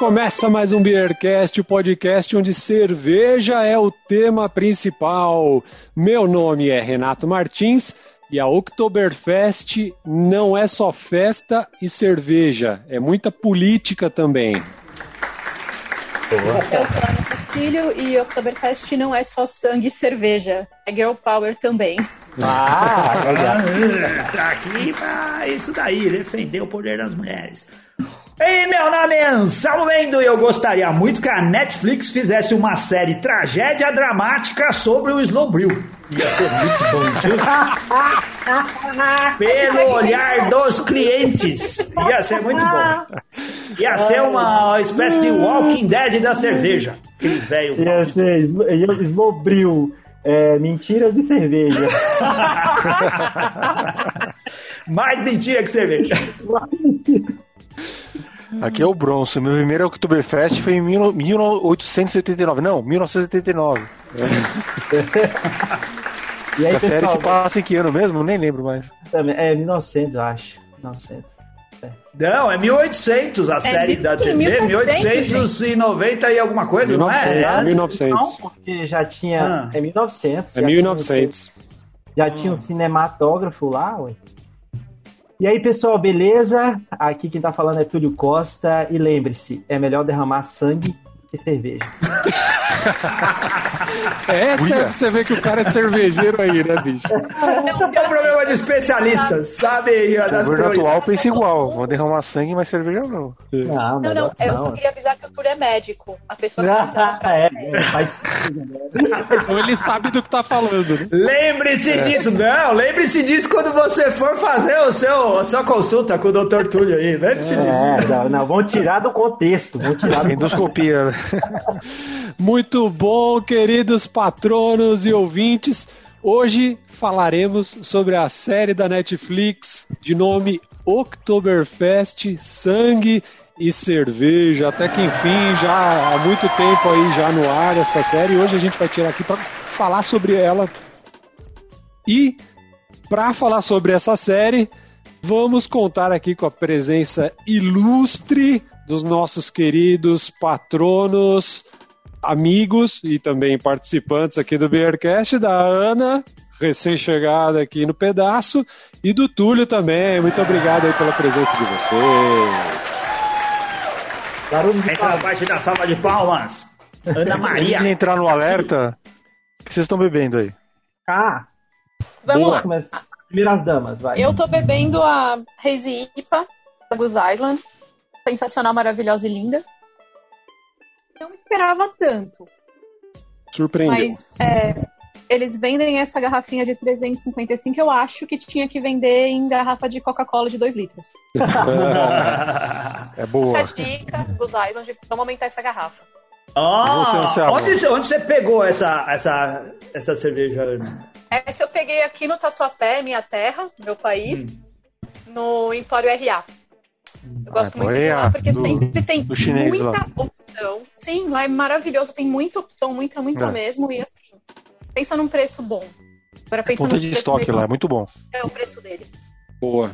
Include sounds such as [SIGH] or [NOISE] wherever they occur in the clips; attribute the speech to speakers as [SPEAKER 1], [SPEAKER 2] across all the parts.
[SPEAKER 1] Começa mais um Beercast, o podcast onde cerveja é o tema principal. Meu nome é Renato Martins e a Oktoberfest não é só festa e cerveja, é muita política também.
[SPEAKER 2] Eu sou Ana Castilho e Oktoberfest não é só sangue e cerveja, é girl power também.
[SPEAKER 3] Ah, tá aqui pra isso daí, defender o poder das mulheres. Ei, meu nome é Anselmo Mendo e eu gostaria muito que a Netflix fizesse uma série tragédia dramática sobre o Snowbril. Ia ser muito bom isso. [LAUGHS] Pelo olhar dos clientes. Ia ser muito bom. Ia ser uma espécie de Walking Dead da cerveja. Aquele velho.
[SPEAKER 4] Ia ser Snowbril. É, mentiras de cerveja. [LAUGHS]
[SPEAKER 3] Mais mentira que cerveja. [LAUGHS]
[SPEAKER 5] Aqui é o Bronson. Meu primeiro Oktoberfest foi em 1889. Não, 1989. [LAUGHS] e aí, a pessoal, série se passa em que ano mesmo? Nem lembro mais.
[SPEAKER 4] É 1900, eu acho. 1900.
[SPEAKER 3] É. Não, é 1800 a é, série da TV, 1890 e alguma coisa, 1900, não é?
[SPEAKER 1] É 1900. Não,
[SPEAKER 4] porque já tinha. Ah. É 1900.
[SPEAKER 1] É 1900.
[SPEAKER 4] Tinha, já ah. tinha um cinematógrafo lá, ué. E aí, pessoal, beleza? Aqui quem tá falando é Túlio Costa. E lembre-se, é melhor derramar sangue que cerveja. [LAUGHS]
[SPEAKER 1] É, você vê que o cara é cervejeiro aí, né, bicho?
[SPEAKER 3] É um problema de especialistas, sabe?
[SPEAKER 5] O governo atual pensa igual. Vou derramar sangue, mas cerveja não.
[SPEAKER 2] Não, não, não. Eu só queria avisar que o Túlio é médico. A pessoa que
[SPEAKER 4] ah, [LAUGHS] é, é, faz...
[SPEAKER 1] Então ele sabe do que tá falando. Né?
[SPEAKER 3] Lembre-se é. disso. Não, lembre-se disso quando você for fazer o seu, a sua consulta com o Dr. Túlio aí. Lembre-se
[SPEAKER 4] é,
[SPEAKER 3] disso.
[SPEAKER 4] Não, não, vamos tirar do contexto. Vamos tirar do [LAUGHS]
[SPEAKER 5] Endoscopia. [LAUGHS]
[SPEAKER 1] Muito bom, queridos patronos e ouvintes. Hoje falaremos sobre a série da Netflix de nome Oktoberfest Sangue e Cerveja. Até que enfim, já há muito tempo aí já no ar essa série. Hoje a gente vai tirar aqui para falar sobre ela. E para falar sobre essa série, vamos contar aqui com a presença ilustre dos nossos queridos patronos, amigos e também participantes aqui do Beercast, da Ana, recém-chegada aqui no pedaço, e do Túlio também. Muito obrigado aí pela presença de vocês.
[SPEAKER 3] Barulho de palmas. parte da salva de palmas. Ana Maria. Antes
[SPEAKER 5] de entrar no alerta, o que vocês estão bebendo aí?
[SPEAKER 2] Ah, vamos Boa.
[SPEAKER 4] lá. Primeiras damas, vai.
[SPEAKER 2] Eu tô bebendo a Hazy IPA da Goose Island sensacional, maravilhosa e linda. Não esperava tanto.
[SPEAKER 1] Surpreendeu.
[SPEAKER 2] Mas é, eles vendem essa garrafinha de 355, eu acho que tinha que vender em garrafa de Coca-Cola de 2 litros. [LAUGHS]
[SPEAKER 5] é boa.
[SPEAKER 2] Fica a dica, os Island, vamos aumentar essa garrafa.
[SPEAKER 3] Você, onde, onde você pegou essa, essa, essa cerveja?
[SPEAKER 2] Essa eu peguei aqui no Tatuapé, minha terra, meu país, hum. no Empório RA. Eu gosto ah, muito de lá porque do, sempre tem muita lá. opção. Sim, lá é maravilhoso, tem muita opção, muita, muita é. mesmo. E assim, pensa num preço bom.
[SPEAKER 5] Agora pensa Ponto de estoque lá, é muito bom.
[SPEAKER 2] É o preço dele.
[SPEAKER 1] Boa.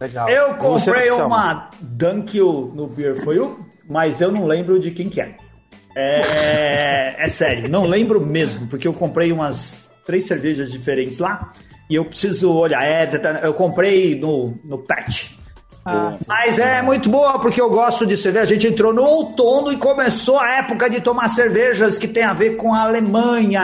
[SPEAKER 3] Legal. Eu comprei uma Dunkel no Beer You, mas eu não lembro de quem que é. É, é sério, não lembro mesmo, porque eu comprei umas três cervejas diferentes lá e eu preciso olhar. É, eu comprei no, no Patch. Ah, Mas é muito boa porque eu gosto de cerveja. A gente entrou no outono e começou a época de tomar cervejas que tem a ver com a Alemanha.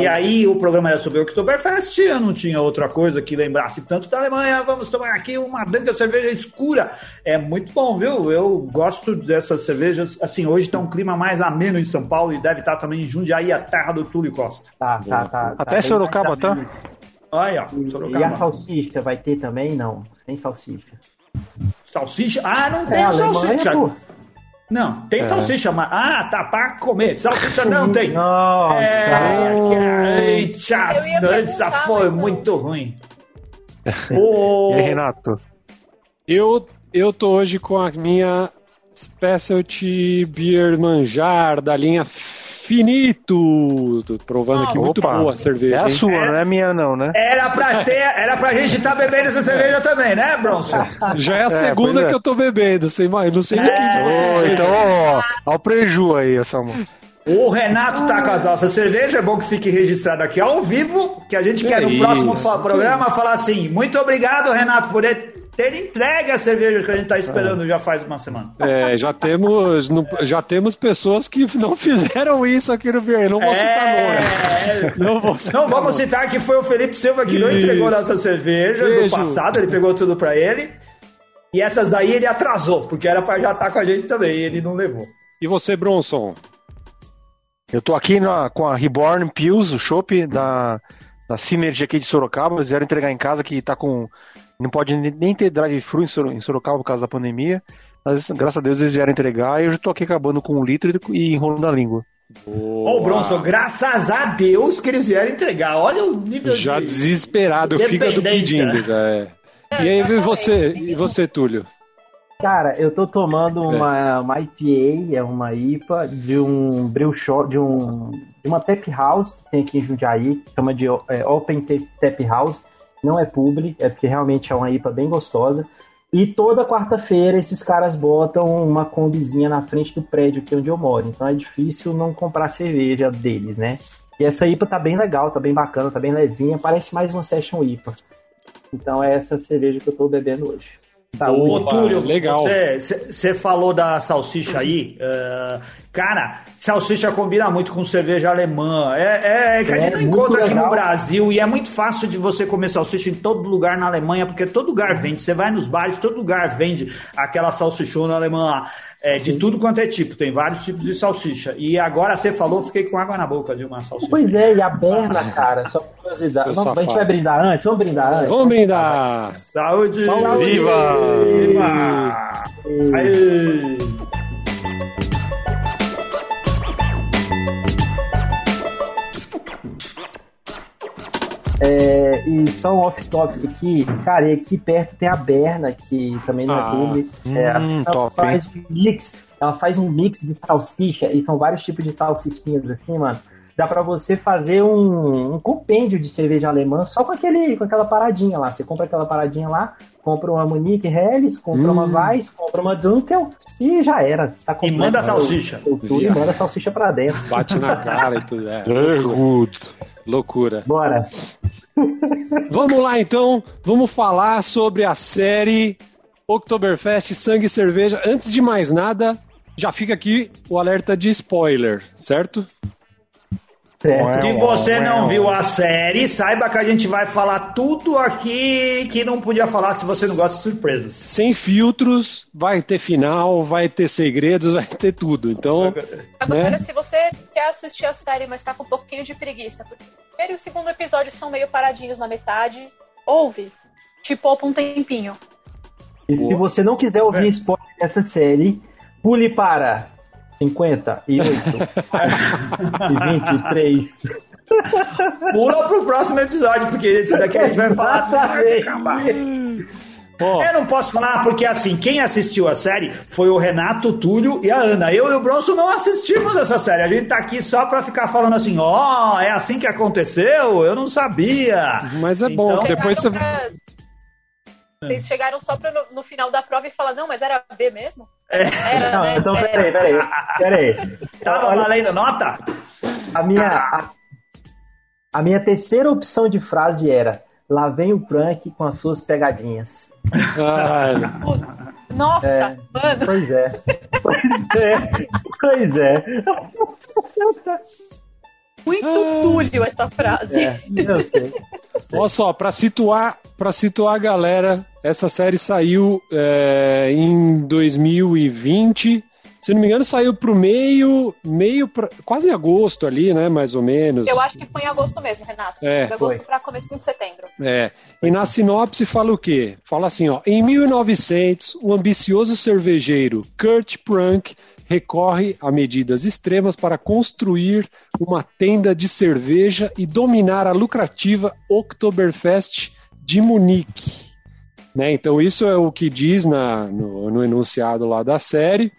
[SPEAKER 3] E aí o programa era sobre o Oktoberfest. Eu não tinha outra coisa que lembrasse tanto da Alemanha. Vamos tomar aqui uma branca cerveja escura. É muito bom, viu? Eu gosto dessas cervejas. Assim, hoje tá um clima mais ameno em São Paulo e deve estar também em Jundiaí, a terra do Túlio Costa.
[SPEAKER 4] Tá, tá, tá.
[SPEAKER 5] Até tá Sorocaba, tá?
[SPEAKER 3] Olha,
[SPEAKER 4] Sorocaba. E a salsicha vai ter também? Não, tem salsicha.
[SPEAKER 3] Salsicha? Ah, não tem é, salsicha. Não, tem é. salsicha, mas. Ah, tá para comer. Salsicha não tem.
[SPEAKER 4] Nossa.
[SPEAKER 3] É, eita, essa foi muito ruim.
[SPEAKER 5] oh. [LAUGHS] E aí, Renato?
[SPEAKER 1] Eu, eu tô hoje com a minha Specialty Beer Manjar da linha Infinito. Tô provando Nossa, aqui muito opa, boa a cerveja. É
[SPEAKER 5] a sua, não é a minha, não, né?
[SPEAKER 3] Era pra, ter, era pra gente estar tá bebendo essa cerveja também, né, Bronson?
[SPEAKER 1] Já é a é, segunda é. que eu tô bebendo, sei mais. Não sei de quem
[SPEAKER 5] é. oh, Então, ó, ó o preju aí, Samuel.
[SPEAKER 3] O Renato tá com as nossas cervejas, é bom que fique registrado aqui ao vivo, que a gente quer no isso. próximo programa falar assim: muito obrigado, Renato, por ter entregue a cerveja que a gente está esperando é. já faz uma semana.
[SPEAKER 1] É, já temos, já temos pessoas que não fizeram isso aqui no Vieira. Não vou é... citar nome.
[SPEAKER 3] Não, vou citar não vamos nome. citar que foi o Felipe Silva que isso. não entregou nossa cerveja Beijo. do passado, ele pegou tudo para ele. E essas daí ele atrasou, porque era para já estar tá com a gente também, e ele não levou.
[SPEAKER 1] E você, Bronson?
[SPEAKER 5] Eu tô aqui na, com a Reborn Pills, o chopp da, da Synergy aqui de Sorocaba. Eles vieram entregar em casa que tá com não pode nem ter drive-thru em Sorocaba por causa da pandemia. Mas graças a Deus eles vieram entregar e eu já tô aqui acabando com um litro e enrolando a língua.
[SPEAKER 3] Ô, oh, Bronson, graças a Deus que eles vieram entregar. Olha o nível
[SPEAKER 1] Já de desesperado, o fígado pedindo. Já é. E aí, e você, e você, Túlio?
[SPEAKER 4] Cara, eu tô tomando é. uma, uma IPA, é uma IPA de um brew shop, de um de uma tap house que tem aqui em Jundiaí, chama de é, Open Tap House não é publi, é porque realmente é uma IPA bem gostosa. E toda quarta-feira esses caras botam uma combizinha na frente do prédio aqui onde eu moro. Então é difícil não comprar cerveja deles, né? E essa IPA tá bem legal, tá bem bacana, tá bem levinha, parece mais uma Session IPA. Então é essa cerveja que eu tô bebendo hoje.
[SPEAKER 3] Tá, Ô, Túlio, legal. Você falou da salsicha aí. Uh, cara, salsicha combina muito com cerveja alemã. É, é que a gente é, não encontra aqui legal. no Brasil e é muito fácil de você comer salsicha em todo lugar na Alemanha, porque todo lugar vende. Você vai nos bares, todo lugar vende aquela salsichona alemã lá. É, de tudo quanto é tipo, tem vários tipos de salsicha. E agora você falou, fiquei com água na boca de uma salsicha.
[SPEAKER 4] Pois é, e a [LAUGHS] berna, cara, só curiosidade. Vamos, a gente vai brindar antes? Vamos brindar antes?
[SPEAKER 1] Vamos brindar!
[SPEAKER 3] Saúde! Saúde!
[SPEAKER 1] Viva!
[SPEAKER 3] Viva! Aê!
[SPEAKER 4] É, e só um off-topic aqui, cara, e aqui perto tem a Berna, que também não é ah, clube. É, hum, ela top, faz um mix, ela faz um mix de salsicha, e são vários tipos de salsichinhas assim, mano. Dá pra você fazer um, um compêndio de cerveja alemã só com, aquele, com aquela paradinha lá. Você compra aquela paradinha lá, compra uma Munich Helles, compra hum. uma Weiss, compra uma Dunkel e já era.
[SPEAKER 3] Tá e manda a salsicha.
[SPEAKER 4] e manda a salsicha pra dentro.
[SPEAKER 1] Bate na cara e tudo. É. Loucura. Loucura.
[SPEAKER 4] Bora.
[SPEAKER 1] Vamos lá então, vamos falar sobre a série Oktoberfest Sangue e Cerveja. Antes de mais nada, já fica aqui o alerta de spoiler, certo?
[SPEAKER 3] Se você não viu a série, saiba que a gente vai falar tudo aqui que não podia falar se você não gosta de surpresas.
[SPEAKER 1] Sem filtros, vai ter final, vai ter segredos, vai ter tudo. Então.
[SPEAKER 2] Agora, né? se você quer assistir a série, mas tá com um pouquinho de preguiça, porque o primeiro e o segundo episódio são meio paradinhos na metade, ouve. Te poupa um tempinho.
[SPEAKER 4] E Boa. se você não quiser ouvir é. spoiler dessa série, pule para 58 e 23. [LAUGHS]
[SPEAKER 3] Pula pro próximo episódio, porque esse daqui a gente vai falar. Oh. Eu não posso falar porque assim, quem assistiu a série foi o Renato, o Túlio e a Ana. Eu e o Bronson não assistimos essa série. A gente tá aqui só pra ficar falando assim, ó, oh, é assim que aconteceu? Eu não sabia.
[SPEAKER 1] Mas é bom, então, depois você. Pra...
[SPEAKER 2] Vocês chegaram só pra no, no, final da prova e falaram, não, mas era B mesmo?
[SPEAKER 4] É. Era, não, né? Então, peraí, peraí, peraí.
[SPEAKER 3] Tava valendo nota?
[SPEAKER 4] A minha, a, a, minha terceira opção de frase era, lá vem o prank com as suas pegadinhas.
[SPEAKER 2] Nossa, é, mano.
[SPEAKER 4] Pois é. [LAUGHS] Pois é. Pois é.
[SPEAKER 2] Muito ah. túlio essa frase. É, [LAUGHS] eu sei.
[SPEAKER 1] Olha só, para situar, para situar a galera, essa série saiu é, em 2020. Se não me engano, saiu pro meio, meio pra, quase agosto ali, né, mais ou menos.
[SPEAKER 2] Eu acho que foi em agosto mesmo, Renato. É, de agosto para começo de setembro.
[SPEAKER 1] É. E na sinopse fala o quê? Fala assim, ó, em 1900, o ambicioso cervejeiro Kurt Prunk recorre a medidas extremas para construir uma tenda de cerveja e dominar a lucrativa Oktoberfest de Munique. Né? Então, isso é o que diz na, no, no enunciado lá da série.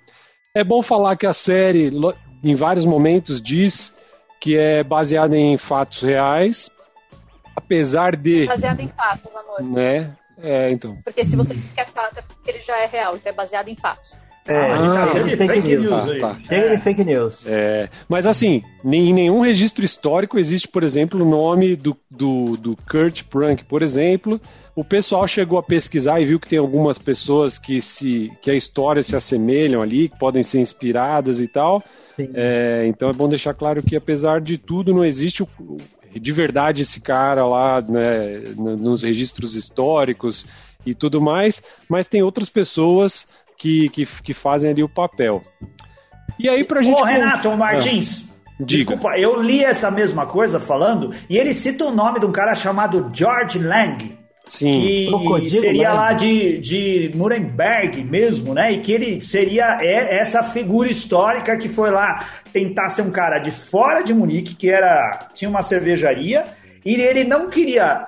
[SPEAKER 1] É bom falar que a série em vários momentos diz que é baseada em fatos reais, apesar de.
[SPEAKER 2] Baseado em fatos, amor.
[SPEAKER 1] Né? É, então.
[SPEAKER 2] Porque se você quer fato, é porque ele já é real, então é baseado em fatos.
[SPEAKER 4] É, ah, tá de fake, news. news tá, tá. Chega de fake news.
[SPEAKER 1] É, mas assim, em nenhum registro histórico existe, por exemplo, o nome do, do, do Kurt Prunk, por exemplo. O pessoal chegou a pesquisar e viu que tem algumas pessoas que, se, que a história se assemelham ali, que podem ser inspiradas e tal. É, então é bom deixar claro que, apesar de tudo, não existe o, de verdade esse cara lá né, nos registros históricos e tudo mais, mas tem outras pessoas que, que, que fazem ali o papel. E aí pra gente.
[SPEAKER 3] Ô, Renato Martins. Ah. Desculpa, eu li essa mesma coisa falando, e ele cita o nome de um cara chamado George Lang.
[SPEAKER 1] Sim.
[SPEAKER 3] Que seria lá de, de Nuremberg mesmo, né? E que ele seria é, essa figura histórica que foi lá tentar ser um cara de fora de Munique, que era tinha uma cervejaria, e ele não queria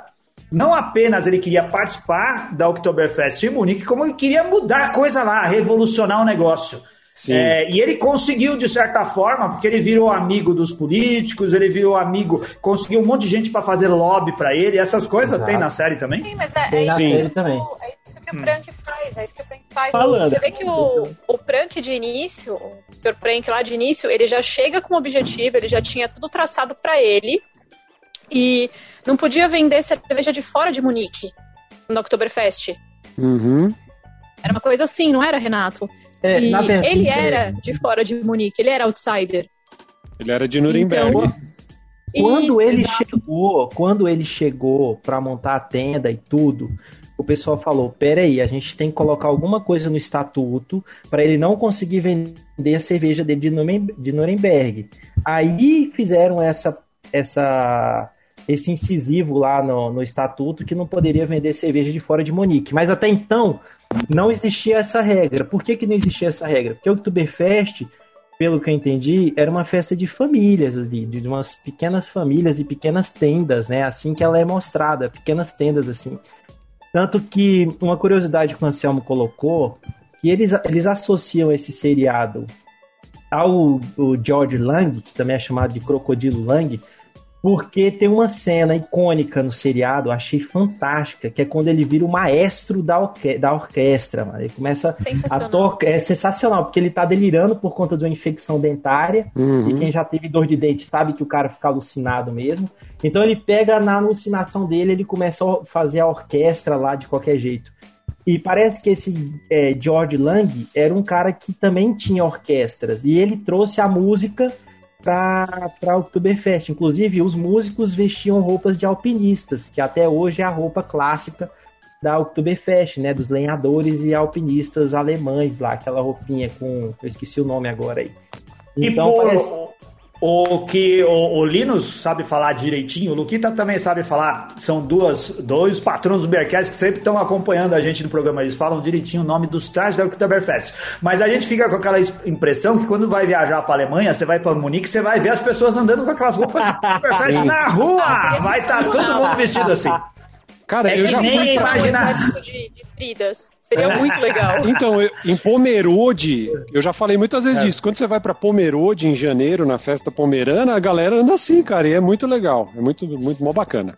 [SPEAKER 3] não apenas ele queria participar da Oktoberfest em Munique, como ele queria mudar a coisa lá, revolucionar o negócio. É, e ele conseguiu, de certa forma, porque ele virou amigo dos políticos, ele virou amigo, conseguiu um monte de gente para fazer lobby para ele. Essas coisas Exato. tem na série também?
[SPEAKER 2] Sim, mas é, é, isso, Sim. também. é isso que o Prank faz. É isso que o Prank faz. Falando. Você vê que o, o Prank de início, o Sr. Prank lá de início, ele já chega com o objetivo, ele já tinha tudo traçado para ele. E não podia vender cerveja de fora de Munique no Oktoberfest.
[SPEAKER 1] Uhum.
[SPEAKER 2] Era uma coisa assim, não era, Renato? É, e verdade, ele era de fora de Munique, ele era outsider.
[SPEAKER 1] Ele era de Nuremberg. Então,
[SPEAKER 4] quando Isso, ele exato. chegou, quando ele chegou para montar a tenda e tudo, o pessoal falou: peraí, a gente tem que colocar alguma coisa no estatuto para ele não conseguir vender a cerveja dele de Nuremberg. Aí fizeram essa, essa esse incisivo lá no, no estatuto que não poderia vender cerveja de fora de Monique. Mas até então não existia essa regra. Por que, que não existia essa regra? Porque o Oktoberfest, pelo que eu entendi, era uma festa de famílias ali, de umas pequenas famílias e pequenas tendas, né? Assim que ela é mostrada, pequenas tendas assim. Tanto que uma curiosidade que o Anselmo colocou, que eles, eles associam esse seriado ao George Lang, que também é chamado de Crocodilo Lang, porque tem uma cena icônica no seriado, eu achei fantástica, que é quando ele vira o maestro da, orque da orquestra, mano. Ele começa a tocar. É sensacional, porque ele tá delirando por conta de uma infecção dentária. Uhum. E quem já teve dor de dente sabe que o cara fica alucinado mesmo. Então ele pega na alucinação dele, ele começa a fazer a orquestra lá de qualquer jeito. E parece que esse é, George Lang era um cara que também tinha orquestras. E ele trouxe a música para o Oktoberfest. Inclusive, os músicos vestiam roupas de alpinistas, que até hoje é a roupa clássica da Oktoberfest, né? Dos lenhadores e alpinistas alemães lá, aquela roupinha com. Eu esqueci o nome agora aí.
[SPEAKER 3] Então, e por, parece... O que o, o, Linus sabe falar direitinho, o Luquita também sabe falar. São duas, dois patrões do Bearcast que sempre estão acompanhando a gente no programa. Eles falam direitinho o nome dos trajes da Oktoberfest. Mas a gente fica com aquela impressão que quando vai viajar para Alemanha, você vai para Munique, você vai ver as pessoas andando com aquelas roupas Oktoberfest na rua. Vai estar tá todo mundo vestido assim.
[SPEAKER 1] Cara, é eu já
[SPEAKER 2] nem imaginar. De, de Fridas. Seria muito legal. [LAUGHS]
[SPEAKER 1] Então, eu, em Pomerode, eu já falei muitas vezes é. disso. Quando você vai para Pomerode em janeiro, na festa pomerana, a galera anda assim, cara, e é muito legal. É muito, muito mó bacana.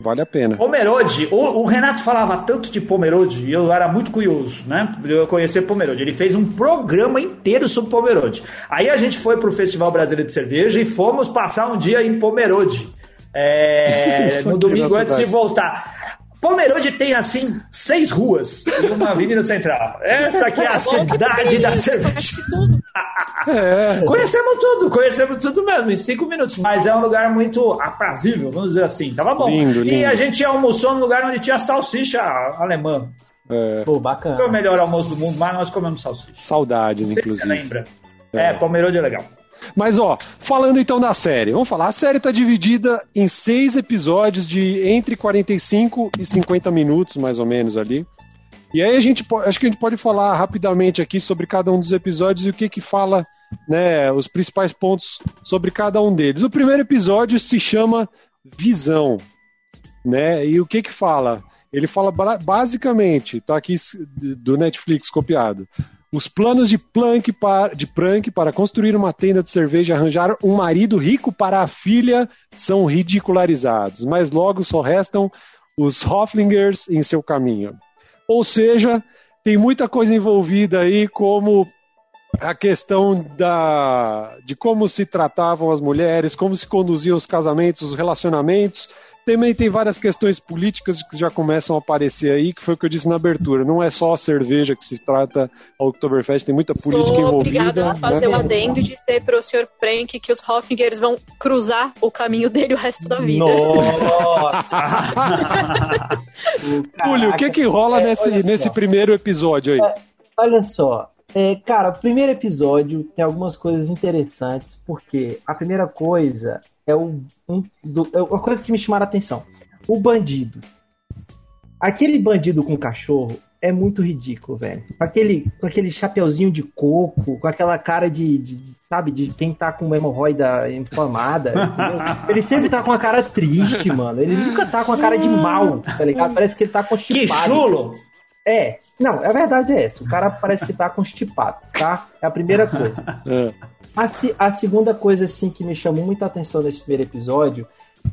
[SPEAKER 1] Vale a pena.
[SPEAKER 3] Pomerode, o, o, Renato falava tanto de Pomerode e eu era muito curioso, né? Eu conhecer Pomerode. Ele fez um programa inteiro sobre Pomerode. Aí a gente foi pro Festival Brasileiro de Cerveja e fomos passar um dia em Pomerode. É, [LAUGHS] no domingo antes de voltar. Pomerode tem, assim, seis ruas e uma avenida central. Essa aqui é a cidade da cerveja. É. Conhecemos tudo, conhecemos tudo mesmo, em cinco minutos. Mas é um lugar muito aprazível, vamos dizer assim. Tava bom. Lindo, lindo. E a gente almoçou num lugar onde tinha salsicha alemã.
[SPEAKER 4] É. Pô, bacana.
[SPEAKER 3] Foi o melhor almoço do mundo, mas nós comemos salsicha.
[SPEAKER 1] Saudades, inclusive. Você
[SPEAKER 3] lembra? É, é Pomerode é legal.
[SPEAKER 1] Mas, ó, falando então da série, vamos falar. A série está dividida em seis episódios de entre 45 e 50 minutos, mais ou menos, ali. E aí a gente acho que a gente pode falar rapidamente aqui sobre cada um dos episódios e o que que fala, né, os principais pontos sobre cada um deles. O primeiro episódio se chama Visão, né? E o que que fala? Ele fala basicamente, tá aqui do Netflix copiado. Os planos de Planck para, de para construir uma tenda de cerveja e arranjar um marido rico para a filha são ridicularizados, mas logo só restam os Hofflingers em seu caminho. Ou seja, tem muita coisa envolvida aí, como a questão da, de como se tratavam as mulheres, como se conduziam os casamentos, os relacionamentos, também tem várias questões políticas que já começam a aparecer aí, que foi o que eu disse na abertura. Não é só a cerveja que se trata ao Oktoberfest, tem muita política Sou envolvida.
[SPEAKER 2] obrigada a fazer
[SPEAKER 1] né?
[SPEAKER 2] o adendo e dizer para o Sr. Prank que os Hoffingers vão cruzar o caminho dele o resto da vida.
[SPEAKER 1] Nossa! [LAUGHS] Túlio, o que que rola é, nesse, nesse primeiro episódio aí? É,
[SPEAKER 4] olha só, é, cara, o primeiro episódio tem algumas coisas interessantes, porque a primeira coisa é, o, um, do, é uma coisa que me chamaram a atenção. O bandido. Aquele bandido com cachorro é muito ridículo, velho. Com aquele, com aquele chapeuzinho de coco, com aquela cara de, de sabe, de quem tá com uma hemorroida inflamada. [LAUGHS] ele sempre tá com uma cara triste, mano. Ele nunca tá com a cara de mal, tá ligado? Parece que ele tá constipado.
[SPEAKER 3] Que chulo!
[SPEAKER 4] É, não, a verdade é essa. O cara parece que tá constipado, tá? É a primeira coisa. É. A, a, segunda coisa, assim, que me chamou muita atenção nesse primeiro episódio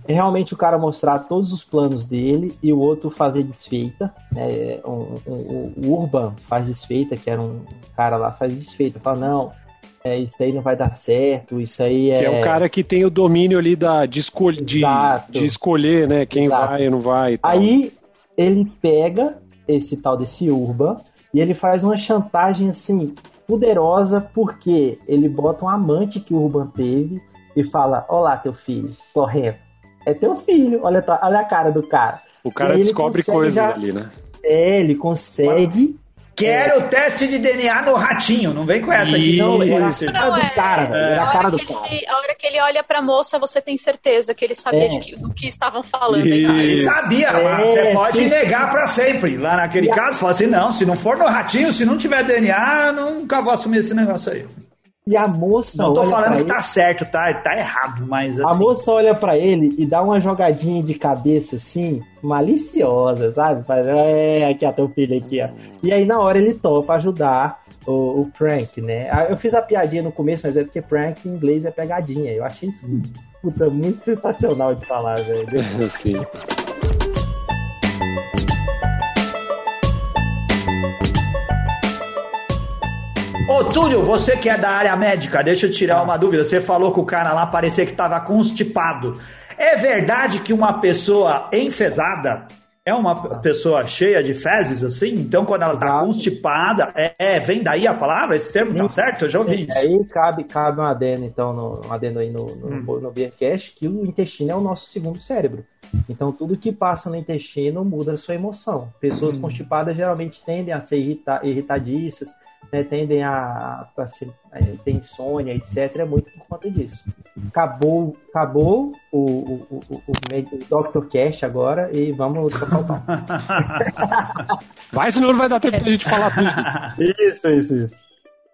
[SPEAKER 4] é realmente o cara mostrar todos os planos dele e o outro fazer desfeita. Né? Um, um, o Urban faz desfeita, que era um cara lá, faz desfeita. Fala, não, é, isso aí não vai dar certo, isso aí é...
[SPEAKER 1] Que é o cara que tem o domínio ali da, de, escol de, de escolher, né, quem Exato. vai ou não vai.
[SPEAKER 4] Aí ele pega esse tal desse Urban e ele faz uma chantagem assim poderosa porque ele bota um amante que o Urban teve e fala: Olá, teu filho, correndo. É teu filho, olha, olha a cara do cara.
[SPEAKER 1] O cara descobre coisas já... ali, né?
[SPEAKER 4] É, ele consegue
[SPEAKER 3] Quero o teste de DNA no ratinho, não vem com essa aqui. Não,
[SPEAKER 2] era a cara não, do é. cara, é. era a cara do cara. Ele, a hora que ele olha pra moça, você tem certeza que ele sabia é. de que, do que estavam falando.
[SPEAKER 3] Ele sabia, é. você pode negar pra sempre. Lá naquele e caso, fala assim, não, se não for no ratinho, se não tiver DNA, nunca vou assumir esse negócio aí.
[SPEAKER 4] E a moça.
[SPEAKER 3] Não tô falando que ele, tá certo, tá? Tá errado, mas assim.
[SPEAKER 4] A moça olha para ele e dá uma jogadinha de cabeça assim, maliciosa, sabe? Faz, é, aqui a teu filho aqui, ó. E aí na hora ele topa ajudar o, o prank, né? Ah, eu fiz a piadinha no começo, mas é porque prank em inglês é pegadinha. Eu achei isso puta, muito sensacional de falar, velho. [LAUGHS] Sim.
[SPEAKER 3] Túlio, você que é da área médica, deixa eu tirar uma dúvida. Você falou que o cara lá parecia que estava constipado. É verdade que uma pessoa enfesada é uma pessoa cheia de fezes, assim? Então, quando ela está constipada, é, é, vem daí a palavra? Esse termo tá certo? Eu já ouvi isso.
[SPEAKER 4] Aí cabe, cabe um adendo, então, no, um adendo aí no, no, hum. no Beercast, que o intestino é o nosso segundo cérebro. Então, tudo que passa no intestino muda a sua emoção. Pessoas hum. constipadas geralmente tendem a ser irrita irritadiças, né, tendem a, a, a, ter insônia, etc., é muito por conta disso. Acabou, acabou o, o, o, o, o Dr. Cash agora e vamos tocar [LAUGHS]
[SPEAKER 1] Vai, senão não vai dar tempo de a gente falar tudo.
[SPEAKER 4] Isso, isso, isso.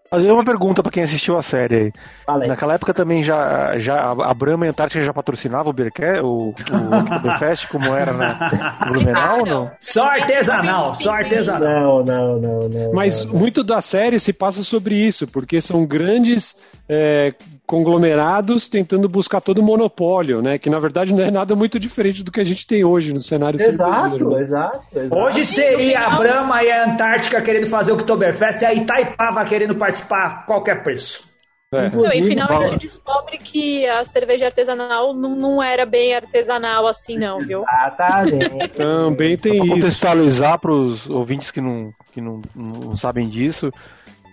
[SPEAKER 5] Fazer uma pergunta para quem assistiu a série aí. Falei. Naquela época também já, já a Brahma e a Antártica já patrocinava o Beercast, o, o Fest, como era na [LAUGHS] Blumenau, não?
[SPEAKER 3] Só artesanal, só artesanal.
[SPEAKER 4] Não, não, não, não.
[SPEAKER 1] Mas
[SPEAKER 4] não,
[SPEAKER 1] não. muito da série se passa sobre isso, porque são grandes é, conglomerados tentando buscar todo o monopólio, né? Que na verdade não é nada muito diferente do que a gente tem hoje no cenário
[SPEAKER 4] exato, né? exato, exato.
[SPEAKER 3] Hoje seria a Brahma e a Antártica querendo fazer o Oktoberfest e a Itaipava querendo participar a qualquer preço.
[SPEAKER 2] É. Então, e final a gente descobre que a cerveja artesanal não, não era bem artesanal assim, não, viu?
[SPEAKER 4] Exatamente.
[SPEAKER 1] Também tem
[SPEAKER 5] isso. contextualizar para os ouvintes que, não, que não, não sabem disso,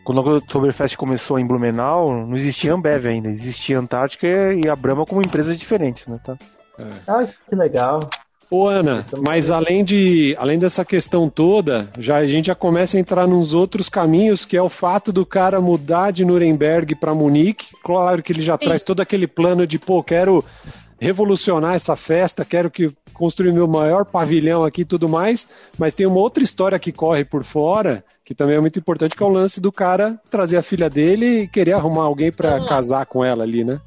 [SPEAKER 5] quando o Oktoberfest começou em Blumenau, não existia Ambev ainda, existia Antártica e a Brahma como empresas diferentes, né? Tá?
[SPEAKER 4] É. Ah, que legal.
[SPEAKER 1] Ô Ana, mas além, de, além dessa questão toda, já, a gente já começa a entrar nos outros caminhos, que é o fato do cara mudar de Nuremberg para Munique. Claro que ele já Sim. traz todo aquele plano de, pô, quero revolucionar essa festa, quero que construir meu maior pavilhão aqui e tudo mais, mas tem uma outra história que corre por fora, que também é muito importante, que é o lance do cara trazer a filha dele e querer arrumar alguém para casar com ela ali, né?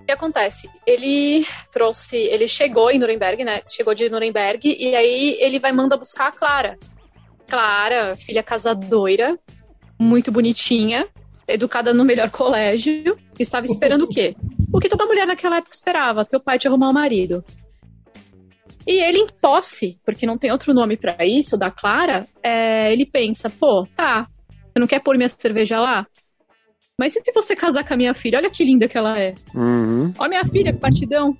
[SPEAKER 2] O que acontece? Ele trouxe, ele chegou em Nuremberg, né? Chegou de Nuremberg e aí ele vai mandar buscar a Clara. Clara, filha casadoira, muito bonitinha, educada no melhor colégio, que estava esperando o quê? [LAUGHS] O que toda mulher naquela época esperava, teu pai te arrumar um marido. E ele, em posse, porque não tem outro nome para isso, da Clara, é, ele pensa, pô, tá, você não quer pôr minha cerveja lá? Mas e se você casar com a minha filha? Olha que linda que ela é.
[SPEAKER 1] Uhum.
[SPEAKER 2] Olha minha filha, que partidão.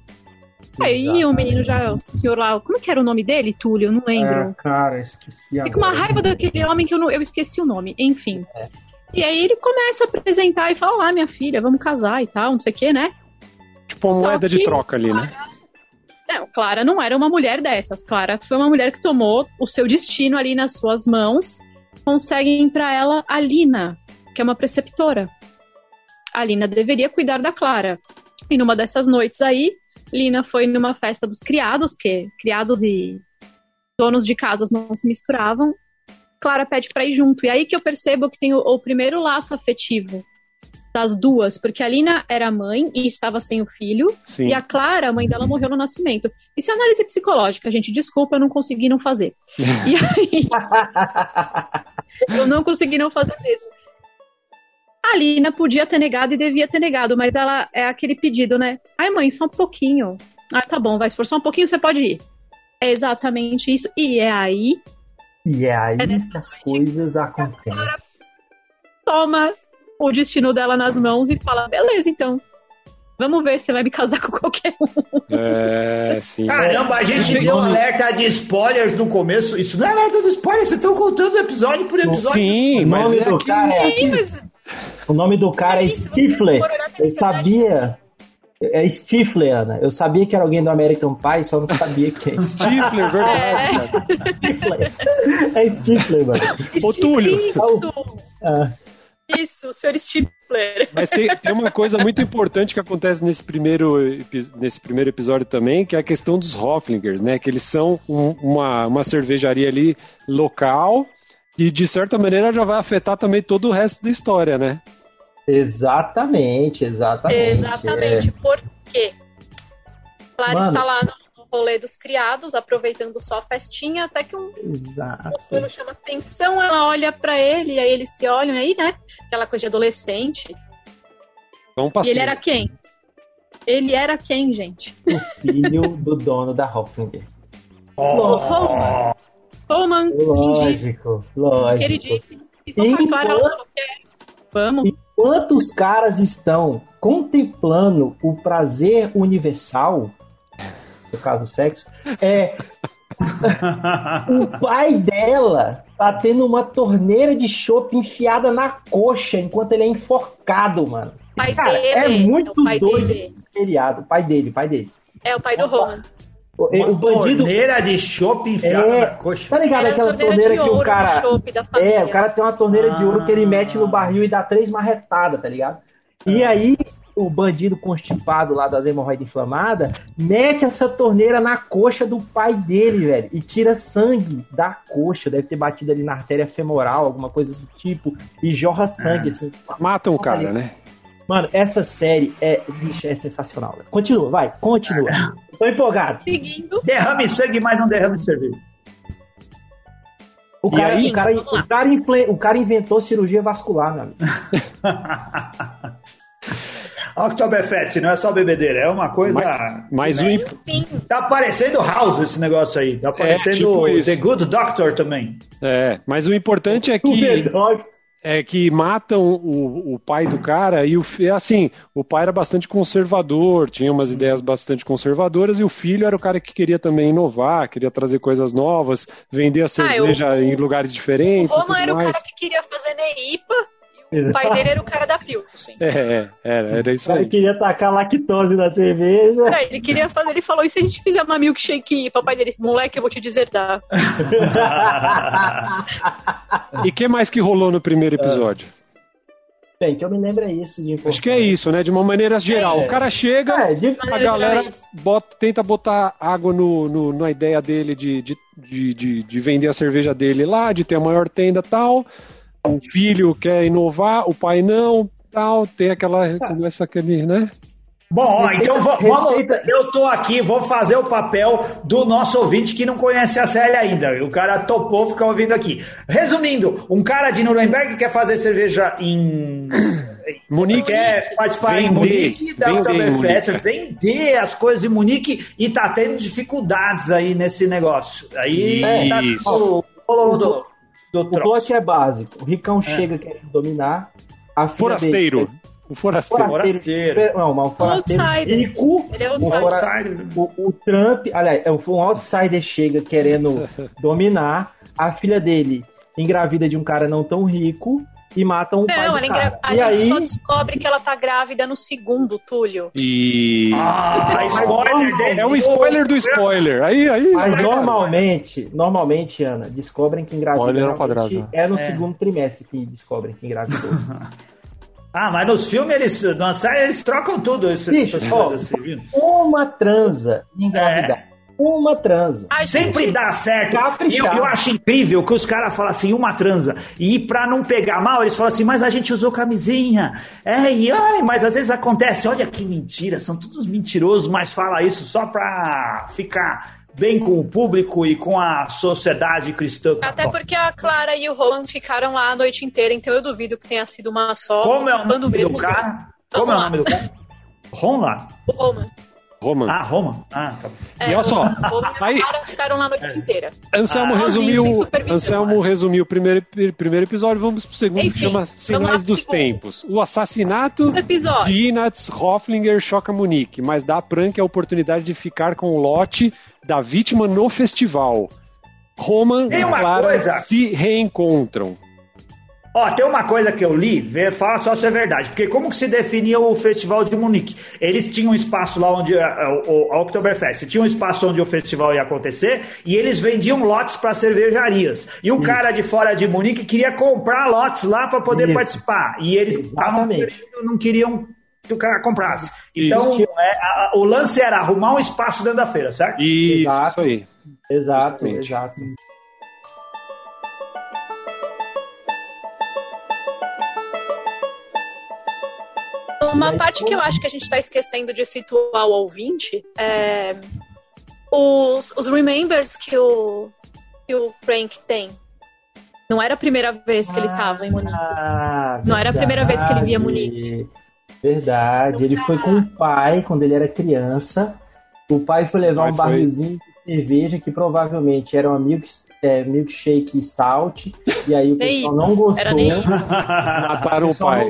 [SPEAKER 2] Aí o menino já, o senhor lá, como que era o nome dele, Túlio? Eu não lembro.
[SPEAKER 4] É, cara, esqueci
[SPEAKER 2] Fica uma raiva daquele homem que eu, não, eu esqueci o nome. Enfim. É. E aí ele começa a apresentar e fala, lá, minha filha, vamos casar e tal, não sei o que, né?
[SPEAKER 1] Tipo uma Só moeda de troca ali, né?
[SPEAKER 2] Não, Clara não era uma mulher dessas. Clara foi uma mulher que tomou o seu destino ali nas suas mãos. Conseguem para ela a Lina, que é uma preceptora. A Lina deveria cuidar da Clara. E numa dessas noites aí, Lina foi numa festa dos criados, porque criados e donos de casas não se misturavam. Clara pede para ir junto. E aí que eu percebo que tem o, o primeiro laço afetivo das duas, porque a Lina era mãe e estava sem o filho, Sim. e a Clara, a mãe dela, morreu no nascimento. Isso é análise psicológica, gente. Desculpa, eu não consegui não fazer. [LAUGHS] e aí. eu não consegui não fazer mesmo. A Lina podia ter negado e devia ter negado, mas ela é aquele pedido, né? Ai, mãe, só um pouquinho. Ah, tá bom, vai, se for só um pouquinho, você pode ir. É exatamente isso. E é aí.
[SPEAKER 4] E é aí é que as coisas acontecem.
[SPEAKER 2] Toma o destino dela nas mãos e fala: beleza, então. Vamos ver se você vai me casar com qualquer um.
[SPEAKER 1] É, sim.
[SPEAKER 3] Caramba, a gente deu um alerta de spoilers no começo. Isso não é alerta de spoilers, vocês estão contando episódio por episódio.
[SPEAKER 1] Sim, mas é aqui,
[SPEAKER 4] cara, é sim, mas... O nome do cara é Stifler. Eu sabia. É Stifler, Ana. Eu sabia que era alguém do American Pie, só não sabia quem. [LAUGHS]
[SPEAKER 1] Stifler, verdade.
[SPEAKER 4] É. Stifler. É Stifler, mano.
[SPEAKER 1] Ô, Túlio.
[SPEAKER 2] Isso. Ah. Isso, o senhor Stifler.
[SPEAKER 1] Mas tem, tem, uma coisa muito importante que acontece nesse primeiro, nesse primeiro episódio também, que é a questão dos Hoflingers, né? Que eles são um, uma, uma cervejaria ali local e, de certa maneira, já vai afetar também todo o resto da história, né?
[SPEAKER 4] Exatamente, exatamente.
[SPEAKER 2] Exatamente. É. Por quê? Clara Mano, está lá no rolê dos criados, aproveitando só a festinha, até que um moço chama atenção, ela olha para ele, e aí eles se olham, aí, né? Aquela coisa de adolescente.
[SPEAKER 1] Vamos
[SPEAKER 2] e ele era quem? Ele era quem, gente?
[SPEAKER 4] O filho do dono da Hoffinger.
[SPEAKER 2] Oh. Roman. Roman,
[SPEAKER 4] lógico, lógico.
[SPEAKER 2] Que ele disse. Enquanto, ela Vamos.
[SPEAKER 4] Enquanto os caras estão contemplando o prazer universal, no caso sexo, é [LAUGHS] o pai dela tá tendo uma torneira de chopp enfiada na coxa enquanto ele é enforcado, mano.
[SPEAKER 2] Pai
[SPEAKER 4] Cara,
[SPEAKER 2] dele,
[SPEAKER 4] é muito é doido dele. feriado. Pai dele, pai dele.
[SPEAKER 2] É o pai do Roman.
[SPEAKER 3] O, o bandido. Torneira de chopp enfiada é, na coxa.
[SPEAKER 4] Tá ligado? Aquela torneira, que o cara. É, o cara tem uma torneira ah. de ouro que ele mete no barril e dá três marretadas, tá ligado? E aí, o bandido constipado lá das hemorroidas inflamadas mete essa torneira na coxa do pai dele, velho, e tira sangue da coxa. Deve ter batido ali na artéria femoral, alguma coisa do tipo, e jorra sangue, é. assim.
[SPEAKER 1] Mata um cara, né?
[SPEAKER 4] Mano, essa série é, bicho, é sensacional. Continua, vai, continua. Tô empolgado.
[SPEAKER 2] Seguindo.
[SPEAKER 3] Derrame sangue, mas não derrame cerveja.
[SPEAKER 4] O cara, aí, o, cara, o, cara, o cara inventou cirurgia vascular, meu amigo. [LAUGHS]
[SPEAKER 3] Oktoberfest não é só bebedeira, é uma coisa.
[SPEAKER 1] Mas, mas o.
[SPEAKER 3] Tá parecendo House esse negócio aí. Tá parecendo é, tipo The Good Doctor também.
[SPEAKER 1] É, mas o importante é que. [LAUGHS] É que matam o, o pai do cara e o assim, o pai era bastante conservador, tinha umas ideias bastante conservadoras e o filho era o cara que queria também inovar, queria trazer coisas novas, vender a cerveja ah, eu, em lugares diferentes. O
[SPEAKER 2] Roma era mais. o cara que queria fazer neipa o pai dele era o cara da Pilsen.
[SPEAKER 1] É, é, era, era isso aí.
[SPEAKER 4] Ele queria tacar lactose na cerveja.
[SPEAKER 2] É, ele queria fazer, ele falou, e se a gente fizer uma milkshake? Papai dele, moleque, eu vou te deserdar. [LAUGHS]
[SPEAKER 1] e o que mais que rolou no primeiro episódio?
[SPEAKER 4] Bem, que eu me lembro é isso. De
[SPEAKER 1] Acho que é isso, né? De uma maneira geral. É o cara chega, é, de... a galera bota, tenta botar água no, no, na ideia dele de, de, de, de, vender a cerveja dele lá, de ter a maior tenda e tal o filho quer inovar, o pai não, tal, tem aquela. Começa aquele, né?
[SPEAKER 3] Bom, receita, então vamos. Receita... Eu tô aqui, vou fazer o papel do nosso ouvinte que não conhece a série ainda. O cara topou ficar ouvindo aqui. Resumindo, um cara de Nuremberg quer fazer cerveja em. [COUGHS] Munique quer participar vender, em Munique da Oktoberfest, vender as coisas em Munique e tá tendo dificuldades aí nesse negócio. Aí
[SPEAKER 4] Isso. tá o, o plot é básico. O Ricão é. chega querendo dominar. A
[SPEAKER 1] Forasteiro. Dele,
[SPEAKER 4] o forasteiro. forasteiro. Não, mas o forasteiro outsider. rico. Ele é outsider. O, o, o Trump, aliás, é um outsider chega querendo [LAUGHS] dominar. A filha dele engravida de um cara não tão rico e matam o não, pai do cara.
[SPEAKER 2] A e gente aí... só descobre que ela tá grávida no segundo, Túlio.
[SPEAKER 1] E... Ah, spoiler dele. É um spoiler do spoiler. Aí, aí.
[SPEAKER 4] Mas normalmente, normalmente, Ana, descobrem que engravida é no é. segundo trimestre que descobrem que engravidou. [LAUGHS]
[SPEAKER 3] Ah, mas nos filmes, eles, na série, eles trocam tudo. Isso,
[SPEAKER 4] Bicho, ó, assim, uma transa engravidar. É. Uma transa.
[SPEAKER 3] Ai, Sempre gente, dá certo. Eu, eu acho incrível que os caras falam assim, uma transa. E pra não pegar mal, eles falam assim, mas a gente usou camisinha. É, e ai, mas às vezes acontece. Olha que mentira, são todos mentirosos, mas fala isso só pra ficar bem com o público e com a sociedade cristã.
[SPEAKER 2] Até porque a Clara e o Roland ficaram lá a noite inteira, então eu duvido que tenha sido uma só.
[SPEAKER 3] Como é o nome do cara? Como é o nome do cara? Roland? O Roman. Roman. Ah, Roman. Ah, tá.
[SPEAKER 1] É, e olha só. [LAUGHS]
[SPEAKER 2] Aí, ficaram lá a noite é. inteira.
[SPEAKER 1] Anselmo ah, resumiu, Anselmo resumiu o primeiro, primeiro episódio, vamos pro segundo, Enfim, que chama Sinais dos segundo. Tempos. O assassinato de Ignaz Hofflinger choca Munique, mas dá a Prank a oportunidade de ficar com o lote da vítima no festival. Roman e Clara coisa... se reencontram.
[SPEAKER 3] Ó, tem uma coisa que eu li, vê, fala só se é verdade, porque como que se definia o Festival de Munique? Eles tinham um espaço lá onde, a, a, a Oktoberfest, tinha um espaço onde o festival ia acontecer, e eles vendiam lotes para cervejarias. E um Isso. cara de fora de Munique queria comprar lotes lá para poder Isso. participar, e eles tavam, não queriam que o cara comprasse. Então, é, a, o lance era arrumar um espaço dentro da feira, certo?
[SPEAKER 1] Isso, exato aí.
[SPEAKER 4] Exato, Justamente. exato.
[SPEAKER 2] Uma parte que eu acho que a gente está esquecendo de situar o ouvinte é os, os remembers que o, que o Frank tem. Não era a primeira vez que ele estava em Munique. Ah, Não era a primeira vez que ele via Munique.
[SPEAKER 4] Verdade. Ele foi com o pai quando ele era criança. O pai foi levar pai um barrilzinho de cerveja que provavelmente era um milk, é, milkshake stout. E aí o pessoal não gostou. [LAUGHS]
[SPEAKER 1] Mataram o, o pai.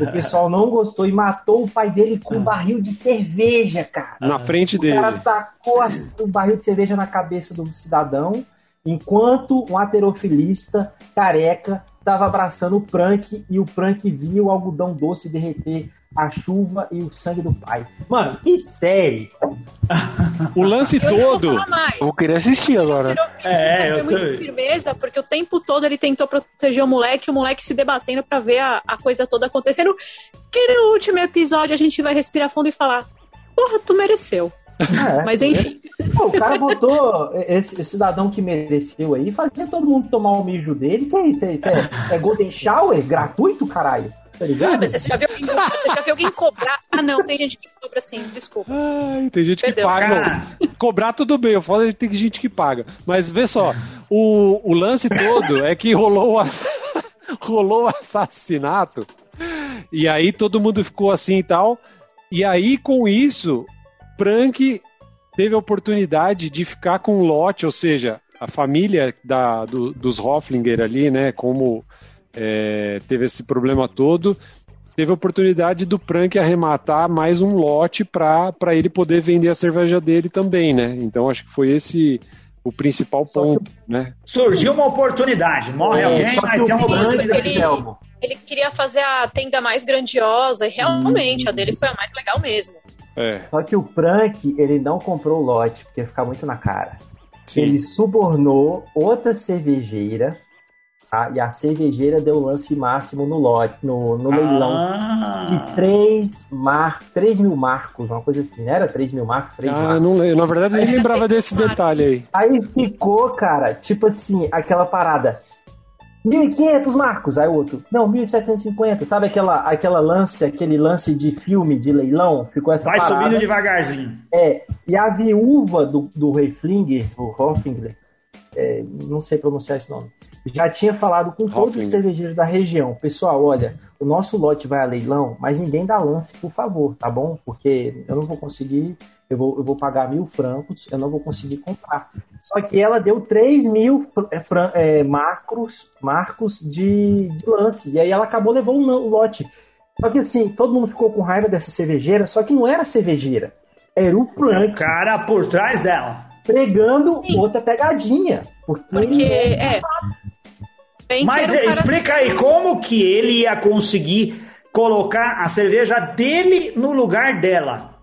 [SPEAKER 4] O pessoal não gostou e matou o pai dele com um barril de cerveja, cara.
[SPEAKER 1] Na frente dele.
[SPEAKER 4] O cara tacou o barril de cerveja na cabeça do cidadão, enquanto um aterofilista careca estava abraçando o Prank e o Prank viu o algodão doce derreter a chuva e o sangue do pai. Mano, que série! [LAUGHS]
[SPEAKER 1] o lance todo.
[SPEAKER 5] Eu vou querer assistir agora.
[SPEAKER 2] é, eu muito firmeza, porque o tempo todo ele tentou proteger o moleque, o moleque se debatendo para ver a, a coisa toda acontecendo. Que no último episódio a gente vai respirar fundo e falar: Porra, tu mereceu. É, [LAUGHS] Mas enfim.
[SPEAKER 4] Pô, o cara botou esse, esse, cidadão que mereceu aí, fazia todo mundo tomar o mijo dele. Que é isso? É, é, é Golden Shower? Gratuito, caralho? Tá ligado? Ah,
[SPEAKER 2] você, já viu alguém, você já viu alguém cobrar? Ah, não, tem gente que cobra assim, desculpa.
[SPEAKER 1] Ai, tem gente Perdeu. que paga. cobrar tudo bem, o foda é que tem gente que paga. Mas vê só, o, o lance todo é que rolou o, [LAUGHS] rolou o assassinato, e aí todo mundo ficou assim e tal. E aí, com isso, Frank teve a oportunidade de ficar com o lote, ou seja, a família da, do, dos Hofflinger ali, né, como é, teve esse problema todo, teve a oportunidade do Prank arrematar mais um lote para ele poder vender a cerveja dele também, né? Então acho que foi esse o principal ponto, né?
[SPEAKER 3] Surgiu uma oportunidade, morre é, alguém, mas tem uma oportunidade.
[SPEAKER 2] Ele, ele queria fazer a tenda mais grandiosa e realmente hum. a dele foi a mais legal mesmo.
[SPEAKER 4] É. Só que o Prank, ele não comprou o lote, porque ia ficar muito na cara. Sim. Ele subornou outra cervejeira, tá? e a cervejeira deu o lance máximo no lote, no, no leilão. Ah. E 3, mar, 3 mil marcos, uma coisa assim, não era 3 mil marcos? 3
[SPEAKER 1] ah,
[SPEAKER 4] marcos.
[SPEAKER 1] não lembro. Na verdade, eu nem lembrava desse detalhe aí.
[SPEAKER 4] Aí ficou, cara, tipo assim, aquela parada. 1.500, Marcos! Aí o outro, não, 1.750. Sabe aquela, aquela lance, aquele lance de filme, de leilão? Ficou essa
[SPEAKER 3] Vai
[SPEAKER 4] parada.
[SPEAKER 3] subindo devagarzinho.
[SPEAKER 4] É, e a viúva do, do rei Flinger, o Hoffingler, é, não sei pronunciar esse nome, já tinha falado com todos os cervejeiros da região. Pessoal, olha, o nosso lote vai a leilão, mas ninguém dá lance, por favor, tá bom? Porque eu não vou conseguir, eu vou, eu vou pagar mil francos, eu não vou conseguir comprar. Só que ela deu 3 mil é, marcos, marcos de, de, lance, e aí ela acabou levando o lote. Só que assim, todo mundo ficou com raiva dessa cervejeira, só que não era cervejeira, era o Frank.
[SPEAKER 3] O cara por trás dela.
[SPEAKER 4] Pregando Sim. outra pegadinha. Porque,
[SPEAKER 2] porque é.
[SPEAKER 3] Mas um explica aí como que ele ia conseguir colocar a cerveja dele no lugar dela.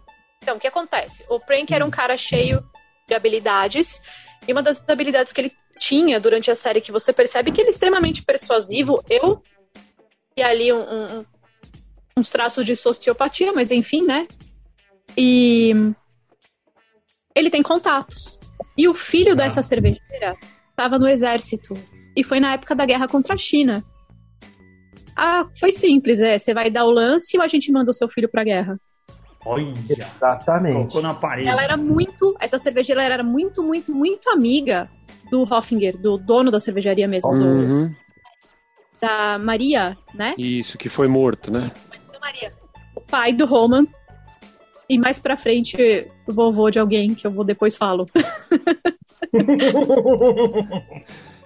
[SPEAKER 2] Então, o que acontece? O Prank era um cara cheio de habilidades, e uma das habilidades que ele tinha durante a série, que você percebe que ele é extremamente persuasivo, eu e ali um, um, uns traços de sociopatia, mas enfim, né? E ele tem contatos. E o filho ah. dessa cervejeira estava no exército e foi na época da guerra contra a China. Ah, foi simples, é. Você vai dar o lance ou a gente manda o seu filho pra guerra?
[SPEAKER 3] Olha,
[SPEAKER 4] exatamente.
[SPEAKER 3] Colocou na parede.
[SPEAKER 2] Ela era muito, essa cervejeira era muito, muito, muito amiga do Hoffinger, do dono da cervejaria mesmo, uhum. do, da Maria, né?
[SPEAKER 1] Isso, que foi morto, né?
[SPEAKER 2] Maria. O pai do Roman. E mais pra frente, vovô de alguém que eu vou depois falo. [LAUGHS]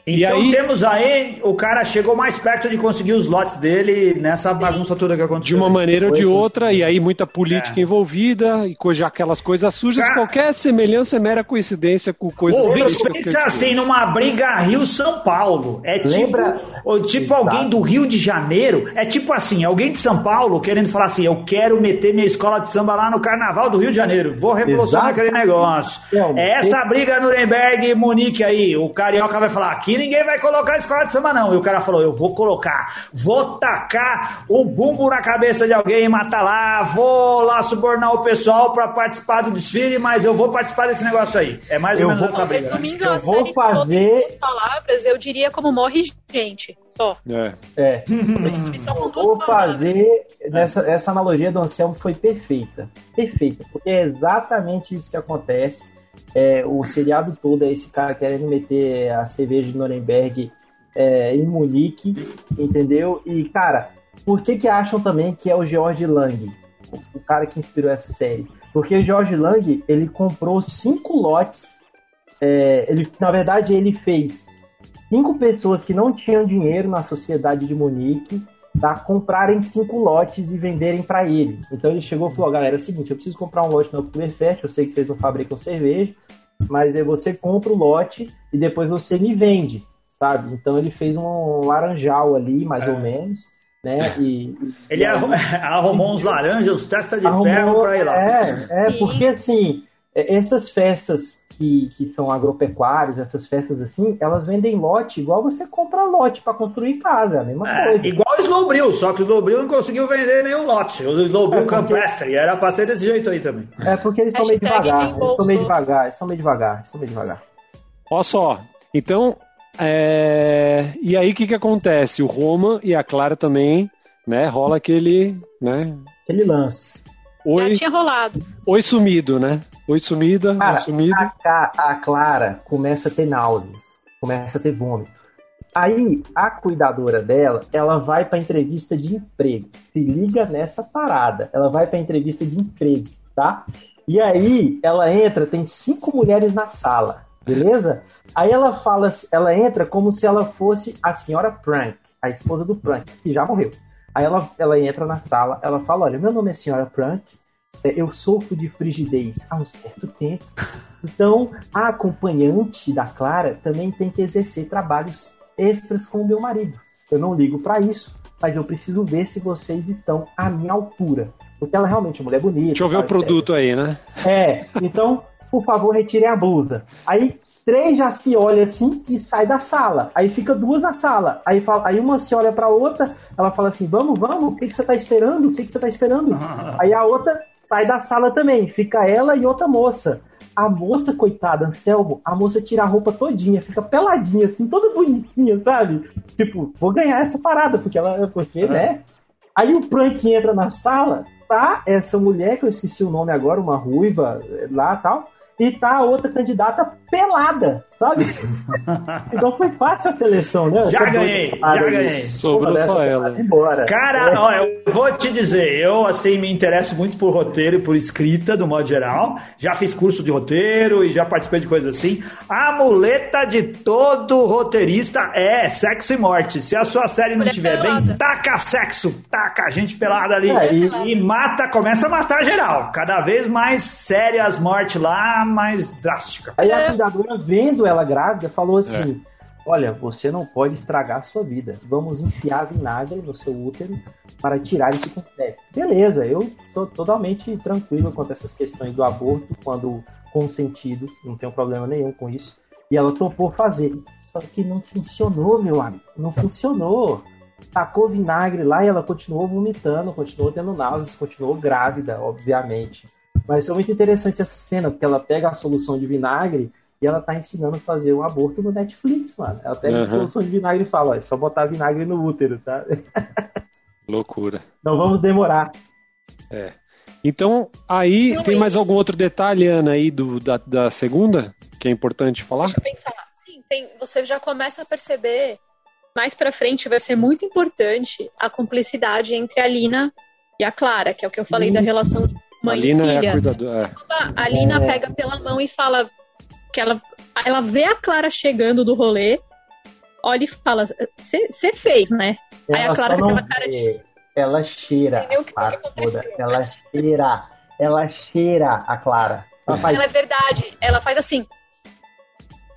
[SPEAKER 3] Então aí, temos aí, o cara chegou mais perto de conseguir os lotes dele nessa bagunça toda que aconteceu.
[SPEAKER 1] De uma maneira ou de outra, e aí muita política é. envolvida, e já aquelas coisas sujas, cara, qualquer semelhança é mera coincidência com coisas
[SPEAKER 3] Ouvintes, pensa assim, numa briga Rio-São Paulo. É tipo, Lembra? tipo alguém do Rio de Janeiro, é tipo assim, alguém de São Paulo querendo falar assim, eu quero meter minha escola de samba lá no Carnaval do Rio de Janeiro, vou revolucionar Exato. aquele negócio. É essa briga Nuremberg e Munique aí, o Carioca vai falar, aqui ninguém vai colocar a escola de samba, não. E o cara falou: eu vou colocar, vou tacar o bumbo na cabeça de alguém e matar lá, vou lá subornar o pessoal para participar do desfile, mas eu vou participar desse negócio aí. É mais ou eu menos vou, essa briga.
[SPEAKER 2] Resumindo eu a vou série fazer... com palavras, eu diria como morre gente. Só.
[SPEAKER 4] É. é. eu vou fazer. Nessa, essa analogia do Anselmo foi perfeita. Perfeita. Porque é exatamente isso que acontece é, o seriado todo é esse cara querendo meter a cerveja de Nuremberg é, em Munique, entendeu? E, cara, por que que acham também que é o George Lang, o, cara que inspirou essa série? Porque o George Lang, ele comprou cinco lotes, é, ele, na verdade, ele fez cinco pessoas que não tinham dinheiro na sociedade de Munique tá, comprarem cinco lotes e venderem para ele. Então ele chegou e falou: galera, é o seguinte, eu preciso comprar um lote no Oktoberfest, eu sei que vocês não fabricam cerveja, mas é você compra o lote e depois você me vende, sabe? Então ele fez um laranjal ali, mais é. ou menos. Né? E,
[SPEAKER 3] ele e aí, [LAUGHS] arrumou uns laranjas, testa de arrumou, ferro para ir lá.
[SPEAKER 4] É, é porque assim, essas festas que, que são agropecuárias, essas festas assim, elas vendem lote igual você compra lote para construir casa, a mesma é, coisa.
[SPEAKER 3] Igual o Slowbril, só que o Slowbril não conseguiu vender nenhum lote. O Slowbril é porque... Campestre, era para ser desse jeito aí também.
[SPEAKER 4] É porque eles estão meio devagar, eles estão meio devagar, eles estão meio devagar, eles estão meio devagar.
[SPEAKER 1] Olha só, então, é... e aí o que que acontece? O Roma e a Clara também, né, rola aquele, né...
[SPEAKER 4] Aquele lance.
[SPEAKER 2] Oi, Já tinha rolado.
[SPEAKER 1] Oi sumido, né? Oi sumida, Cara, oi sumido.
[SPEAKER 4] A, a Clara começa a ter náuseas, começa a ter vômito. Aí a cuidadora dela, ela vai para entrevista de emprego. Se liga nessa parada. Ela vai para entrevista de emprego, tá? E aí ela entra, tem cinco mulheres na sala, beleza? Aí ela fala, ela entra como se ela fosse a senhora Prank, a esposa do Prank, que já morreu. Aí ela, ela entra na sala, ela fala: Olha, meu nome é Senhora Prank, eu sofro de frigidez há um certo tempo. Então, a acompanhante da Clara também tem que exercer trabalhos extras com o meu marido. Eu não ligo para isso, mas eu preciso ver se vocês estão à minha altura. Porque ela realmente é uma mulher bonita.
[SPEAKER 1] Deixa eu ver o produto aí, né?
[SPEAKER 4] É, então, por favor, retirem a blusa. Aí Três já se olha assim e sai da sala. Aí fica duas na sala. Aí, fala, aí uma se olha pra outra, ela fala assim: Vamos, vamos, o que, que você tá esperando? O que, que você tá esperando? [LAUGHS] aí a outra sai da sala também. Fica ela e outra moça. A moça, coitada, Anselmo, a moça tira a roupa todinha, fica peladinha, assim, toda bonitinha, sabe? Tipo, vou ganhar essa parada, porque ela. Porque, né? Aí o Prank entra na sala, tá essa mulher, que eu esqueci o nome agora, uma ruiva lá tal, e tá a outra candidata pelada, sabe? [LAUGHS] então foi fácil a seleção, né?
[SPEAKER 3] Já ganhei, já ganhei.
[SPEAKER 1] Sobrou só ela.
[SPEAKER 3] Embora. Cara, é. ó, eu vou te dizer, eu assim me interesso muito por roteiro e por escrita, do modo geral. Já fiz curso de roteiro e já participei de coisas assim. A muleta de todo roteirista é sexo e morte. Se a sua série não estiver bem, taca sexo, taca a gente pelada ali. É, e, e mata, começa a matar geral. Cada vez mais sérias mortes lá, mais drástica.
[SPEAKER 4] Aí a cuidadora vendo ela grávida falou assim: é. Olha, você não pode estragar a sua vida. Vamos enfiar vinagre no seu útero para tirar esse completo. Beleza, eu sou totalmente tranquilo quanto a essas questões do aborto, quando consentido, não tenho problema nenhum com isso. E ela topou fazer. Só que não funcionou, meu amigo. Não funcionou. Tacou vinagre lá e ela continuou vomitando, continuou tendo náuseas, continuou grávida, obviamente. Mas foi muito interessante essa cena, porque ela pega a solução de vinagre e ela tá ensinando a fazer um aborto no Netflix, mano. Ela pega uhum. a solução de vinagre e fala, ó, é só botar vinagre no útero, tá? [LAUGHS]
[SPEAKER 1] Loucura.
[SPEAKER 4] Não vamos demorar.
[SPEAKER 1] É. Então, aí tem mais algum outro detalhe, Ana, aí do, da, da segunda, que é importante falar?
[SPEAKER 2] Deixa eu pensar. Sim, tem, você já começa a perceber, mais pra frente vai ser muito importante a cumplicidade entre a Lina e a Clara, que é o que eu falei da relação de mãe a Lina e filha. É a, cuidadora, é. a Lina é. pega pela mão e fala que ela, ela vê a Clara chegando do rolê, olha e fala, você fez, né?
[SPEAKER 4] Ela Aí a Clara com aquela cara de. Ela cheira. Que que ela cheira. Ela cheira a Clara.
[SPEAKER 2] Ela, faz... ela é verdade. Ela faz assim.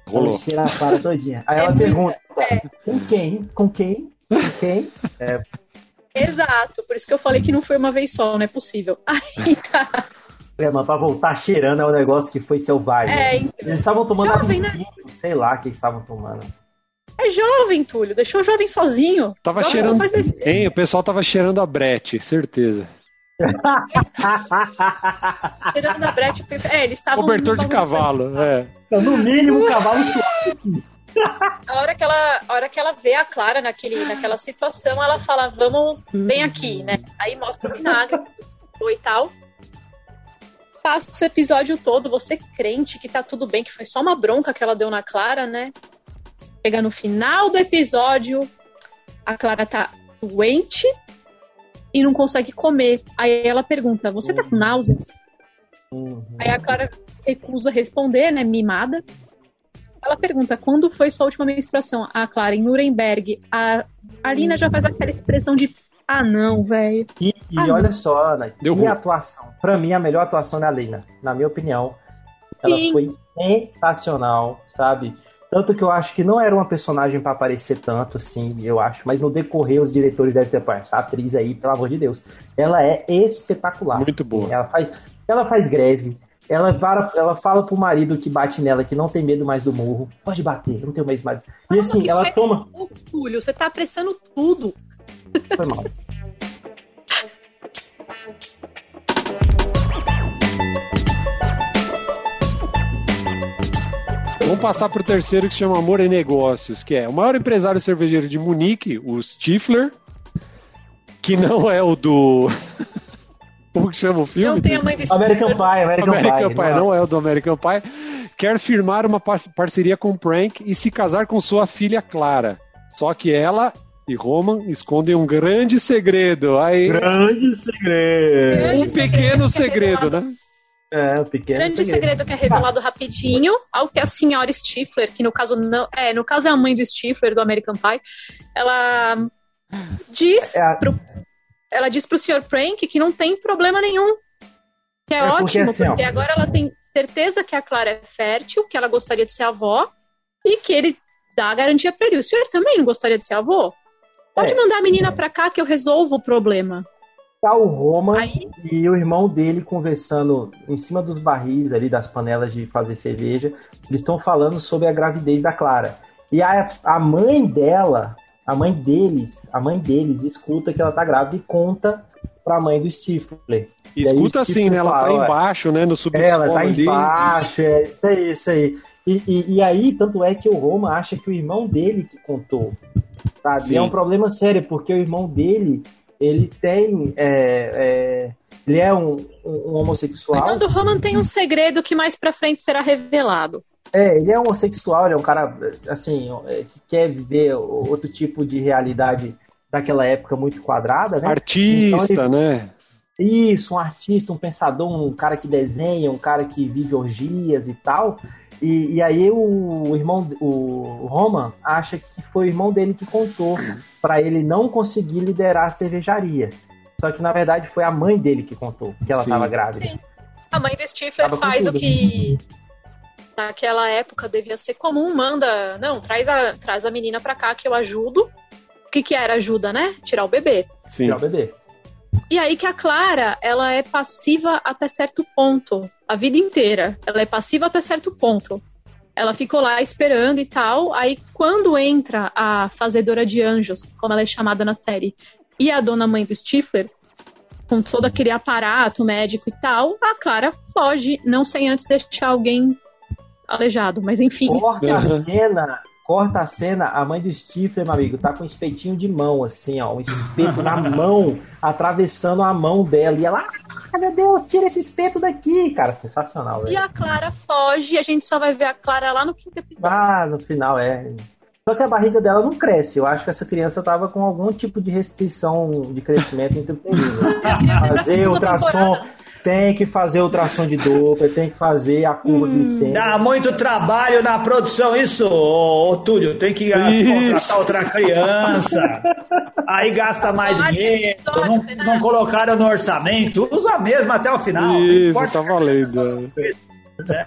[SPEAKER 4] Rolou. Ela cheira a Clara todinha. Aí é ela pergunta: é. com quem? Com quem? Com quem? [LAUGHS]
[SPEAKER 2] É, Exato, por isso que eu falei que não foi uma vez só, não é possível. [LAUGHS] Aí tá.
[SPEAKER 4] É, mas pra voltar cheirando é um negócio que foi selvagem. É, então. Eles estavam tomando jovem, absinto, né? sei lá o que estavam tomando.
[SPEAKER 2] É jovem, Túlio, deixou o jovem sozinho.
[SPEAKER 1] Tava jovem cheirando. Hein, o pessoal tava cheirando a brete, certeza. [LAUGHS]
[SPEAKER 2] cheirando a brete. É, eles estavam.
[SPEAKER 1] Cobertor de cavalo, é.
[SPEAKER 4] Então, no mínimo, um cavalo suave.
[SPEAKER 2] A hora que ela, a hora que ela vê a Clara naquele, naquela situação, ela fala, vamos, vem aqui, né? Aí mostra o vinagre e tal. Passa o episódio todo, você crente que tá tudo bem, que foi só uma bronca que ela deu na Clara, né? Chega no final do episódio, a Clara tá doente e não consegue comer. Aí ela pergunta: Você tá com náuseas? Uhum. Aí a Clara recusa responder, né? Mimada. Ela pergunta quando foi sua última menstruação? A Clara, em Nuremberg. A Alina já faz aquela expressão de ah, não, velho.
[SPEAKER 4] E, e ah, olha não. só, Ana, Deu a atuação? Pra mim, a melhor atuação da Alina, na minha opinião. Ela Sim. foi sensacional, sabe? Tanto que eu acho que não era uma personagem para aparecer tanto, assim, eu acho. Mas no decorrer, os diretores devem ter pensado, essa atriz aí, pelo amor de Deus. Ela é espetacular.
[SPEAKER 1] Muito boa.
[SPEAKER 4] Ela faz, ela faz greve, ela, vara, ela fala pro marido que bate nela que não tem medo mais do morro. Pode bater, eu não tenho mais mais. E assim, ela é toma.
[SPEAKER 2] Túlio, você tá apressando tudo.
[SPEAKER 4] Foi mal.
[SPEAKER 1] Vamos passar pro terceiro que se chama Amor e Negócios, que é o maior empresário cervejeiro de Munique, o Stifler, que não é o do como que chama o filme? Não
[SPEAKER 2] tem a mãe do
[SPEAKER 4] American Pie, American,
[SPEAKER 1] American Pie. Pie não é o do American Pie. Quer firmar uma parceria com Prank e se casar com sua filha Clara. Só que ela e Roman escondem um grande segredo. Aí...
[SPEAKER 4] Grande segredo.
[SPEAKER 1] Grande um pequeno segredo, segredo né?
[SPEAKER 4] É, um pequeno
[SPEAKER 2] grande segredo. segredo que é revelado rapidinho, ao que a senhora Stifler, que no caso não, é, no caso é a mãe do Stifler do American Pie, ela diz é a... pro ela diz pro Sr. Prank que não tem problema nenhum. Que é, é ótimo, porque, assim, porque agora ela tem certeza que a Clara é fértil, que ela gostaria de ser avó, e que ele dá a garantia pra ele. O senhor também não gostaria de ser avô? Pode é. mandar a menina pra cá que eu resolvo o problema.
[SPEAKER 4] Tá o Roma Aí... e o irmão dele conversando em cima dos barris ali, das panelas de fazer cerveja. Eles estão falando sobre a gravidez da Clara. E a, a mãe dela a mãe deles, a mãe deles escuta que ela tá grávida e conta pra mãe do Stifler.
[SPEAKER 1] Escuta assim, né? Ela tá embaixo, né? No subsolo.
[SPEAKER 4] Ela tá ali. embaixo, é isso aí, isso aí. E, e, e, aí, tanto é que o Roma acha que o irmão dele que contou. Sabe? E é um problema sério, porque o irmão dele, ele tem. É, é, ele é um, um, homossexual. O
[SPEAKER 2] Roman tem um segredo que mais pra frente será revelado.
[SPEAKER 4] É, ele é homossexual, ele é um cara, assim, é, que quer viver outro tipo de realidade daquela época muito quadrada, né?
[SPEAKER 1] Artista, então ele... né?
[SPEAKER 4] Isso, um artista, um pensador, um cara que desenha, um cara que vive orgias e tal. E, e aí o, irmão, o Roman, acha que foi o irmão dele que contou para ele não conseguir liderar a cervejaria. Só que na verdade foi a mãe dele que contou que ela estava grávida. Sim.
[SPEAKER 2] A mãe do Stifler tava faz o que naquela época devia ser comum, manda, não, traz a, traz a menina pra cá que eu ajudo. O que que era ajuda, né? Tirar o bebê.
[SPEAKER 4] Sim. Tirar o bebê.
[SPEAKER 2] E aí que a Clara, ela é passiva até certo ponto, a vida inteira. Ela é passiva até certo ponto. Ela ficou lá esperando e tal. Aí quando entra a fazedora de anjos, como ela é chamada na série, e a dona mãe do Stifler, com todo aquele aparato médico e tal, a Clara foge, não sem antes deixar alguém aleijado, mas enfim.
[SPEAKER 4] Corta a cena Corta a cena, a mãe do Stifler, meu amigo, tá com um espetinho de mão, assim, ó, um espeto na mão, atravessando a mão dela. E ela, ah, meu Deus, tira esse espeto daqui, cara. Sensacional, velho.
[SPEAKER 2] E a Clara foge, e a gente só vai ver a Clara lá no quinto episódio.
[SPEAKER 4] Ah, no final, é. Só que a barriga dela não cresce. Eu acho que essa criança tava com algum tipo de restrição de crescimento intrauterino. [LAUGHS] Fazer ultrassom. Temporada tem que fazer ultrassom de dupla, tem que fazer a curva hum, glicêmica.
[SPEAKER 3] Dá muito trabalho na produção, isso, ô, ô Túlio. Tem que ah, isso. contratar outra criança. Aí gasta mais dinheiro. Não, não colocaram no orçamento. Usa a mesma até o final.
[SPEAKER 1] Isso, tá valendo. É.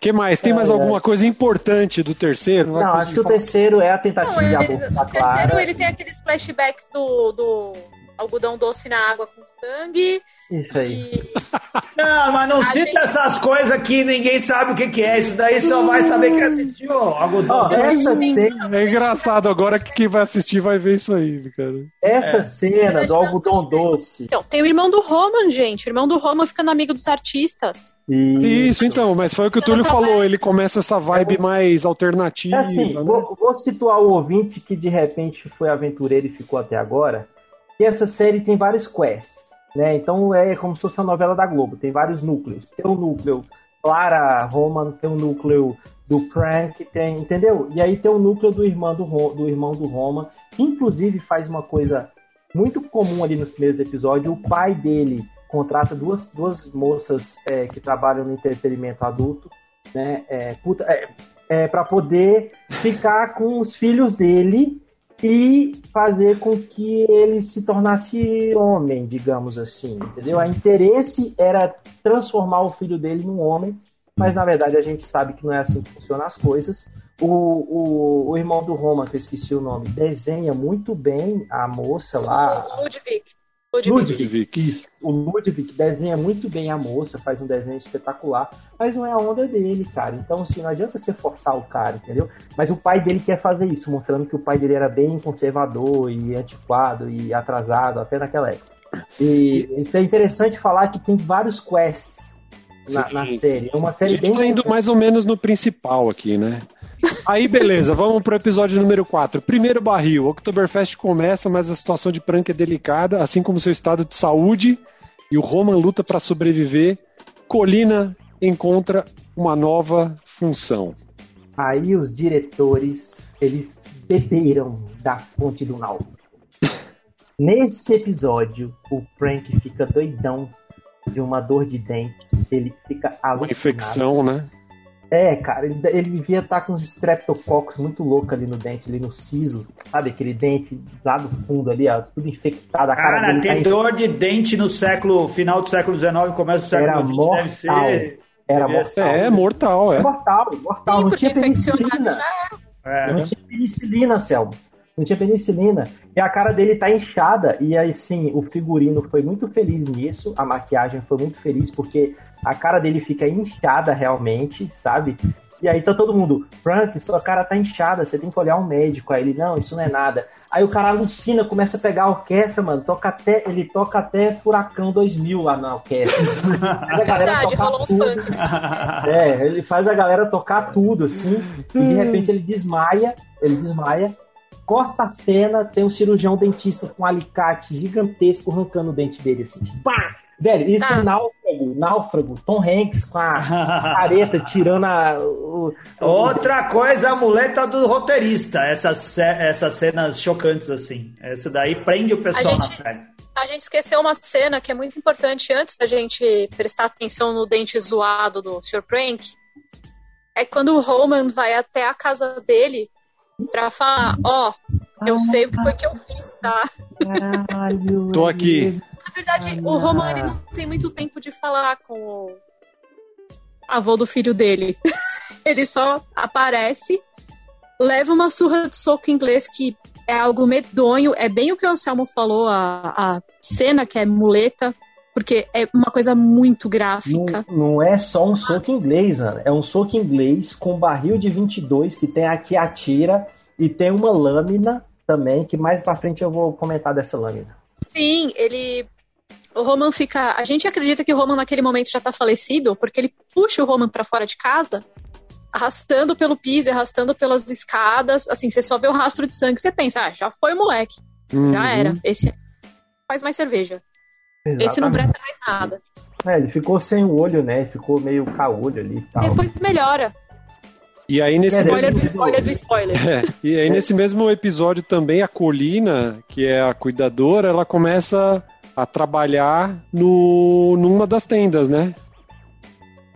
[SPEAKER 1] que mais? Tem mais é, alguma coisa importante do terceiro?
[SPEAKER 4] Não, acho que o terceiro é a tentativa não, de aborto
[SPEAKER 2] O terceiro ele tem aqueles flashbacks do, do algodão doce na água com sangue.
[SPEAKER 4] Isso aí.
[SPEAKER 3] E... [LAUGHS] Não, mas não cita gente... essas coisas que ninguém sabe o que, que, é. Isso daí só vai saber quem assistiu algodão
[SPEAKER 1] oh, essa cena... É engraçado, agora que quem vai assistir vai ver isso aí, cara.
[SPEAKER 4] Essa é. cena do algodão doce.
[SPEAKER 2] Então, tem o irmão do Roman, gente. O irmão do Roman ficando amigo dos artistas.
[SPEAKER 1] Isso. Isso, então, mas foi o que o Túlio falou. Ele começa essa vibe mais alternativa. É
[SPEAKER 4] assim, né? vou, vou situar o ouvinte que de repente foi aventureiro e ficou até agora. E essa série tem vários quests, né? Então é como se fosse uma novela da Globo, tem vários núcleos. Tem o um núcleo Clara Roman, tem o um núcleo do Frank, tem, entendeu? E aí tem o um núcleo do irmão do, do irmão do Roman, que inclusive faz uma coisa muito comum ali nos primeiros episódios, o pai dele contrata duas, duas moças é, que trabalham no entretenimento adulto, né? É, é, é para poder ficar com os filhos dele e fazer com que ele se tornasse homem, digamos assim, entendeu? A interesse era transformar o filho dele num homem, mas na verdade a gente sabe que não é assim que funcionam as coisas. O, o, o irmão do Roma, que eu esqueci o nome, desenha muito bem a moça lá.
[SPEAKER 2] Ludwig.
[SPEAKER 4] Ludwig. Ludwig. O Ludwig desenha muito bem a moça, faz um desenho espetacular, mas não é a onda dele, cara. Então, assim, não adianta você forçar o cara, entendeu? Mas o pai dele quer fazer isso, mostrando que o pai dele era bem conservador e antiquado e atrasado, até naquela época. E isso é interessante falar que tem vários quests na, sim, na série. É uma série
[SPEAKER 1] a gente bem. Tá indo mais ou menos no principal aqui, né? Aí, beleza, vamos pro episódio número 4. Primeiro barril. O Oktoberfest começa, mas a situação de Prank é delicada, assim como seu estado de saúde. E o Roman luta para sobreviver. Colina encontra uma nova função.
[SPEAKER 4] Aí os diretores, eles beberam da fonte do mal. [LAUGHS] Nesse episódio, o Frank fica doidão de uma dor de dente. Ele fica alucinado. Uma
[SPEAKER 1] infecção, né?
[SPEAKER 4] É, cara, ele, ele devia estar tá com uns streptococcus muito louco ali no dente, ali no siso, sabe? Aquele dente lá do fundo ali, ó, tudo infectado. A cara,
[SPEAKER 3] cara tem tá dor de dente no século, final do século XIX, começo do século
[SPEAKER 4] XX, mortal. deve ser... Era mortal.
[SPEAKER 1] É, mortal, é.
[SPEAKER 4] é mortal, mortal. Sim, não tinha penicilina. É. Não tinha penicilina, Selma. Não tinha penicilina. E a cara dele tá inchada. E aí, sim, o figurino foi muito feliz nisso. A maquiagem foi muito feliz, porque a cara dele fica inchada realmente, sabe? E aí tá todo mundo, Frank, sua cara tá inchada, você tem que olhar um médico. Aí ele, não, isso não é nada. Aí o cara alucina, começa a pegar a orquestra, mano, toca até, ele toca até Furacão 2000 lá na orquestra. [LAUGHS]
[SPEAKER 2] Faz a galera Verdade,
[SPEAKER 4] tocar tudo. É, ele faz a galera tocar tudo, assim, e de repente ele desmaia, ele desmaia, corta a cena, tem um cirurgião dentista com um alicate gigantesco arrancando o dente dele, assim, pá! Velho, isso é náufrago, náufrago, Tom Hanks com a [LAUGHS] careta tirando a. O,
[SPEAKER 3] Outra coisa, a muleta do roteirista, essas, essas cenas chocantes assim. Essa daí prende o pessoal gente, na série.
[SPEAKER 2] A gente esqueceu uma cena que é muito importante antes da gente prestar atenção no dente zoado do Sr. Prank. É quando o Roman vai até a casa dele pra falar: Ó, oh, eu sei o que foi que eu fiz, tá?
[SPEAKER 1] Caralho. [LAUGHS] Tô aqui.
[SPEAKER 2] Na verdade, o Roman ele não tem muito tempo de falar com o avô do filho dele. [LAUGHS] ele só aparece, leva uma surra de soco inglês que é algo medonho. É bem o que o Anselmo falou, a, a cena que é muleta, porque é uma coisa muito gráfica.
[SPEAKER 4] Não, não é só um soco inglês, Ana. É um soco inglês com barril de 22 que tem aqui a tira e tem uma lâmina também, que mais pra frente eu vou comentar dessa lâmina.
[SPEAKER 2] Sim, ele. O Roman fica. A gente acredita que o Roman naquele momento já tá falecido, porque ele puxa o Roman para fora de casa, arrastando pelo piso, arrastando pelas escadas. Assim, você só vê o rastro de sangue, você pensa, ah, já foi o moleque. Uhum. Já era. Esse faz mais cerveja. Exatamente. Esse não breta mais nada.
[SPEAKER 4] É, ele ficou sem o olho, né? Ficou meio caolho ali e tal.
[SPEAKER 2] Depois melhora.
[SPEAKER 1] E aí nesse
[SPEAKER 2] spoiler mesmo... do spoiler do spoiler. [LAUGHS]
[SPEAKER 1] É, e aí nesse mesmo episódio também a Colina, que é a cuidadora, ela começa a trabalhar no numa das tendas, né?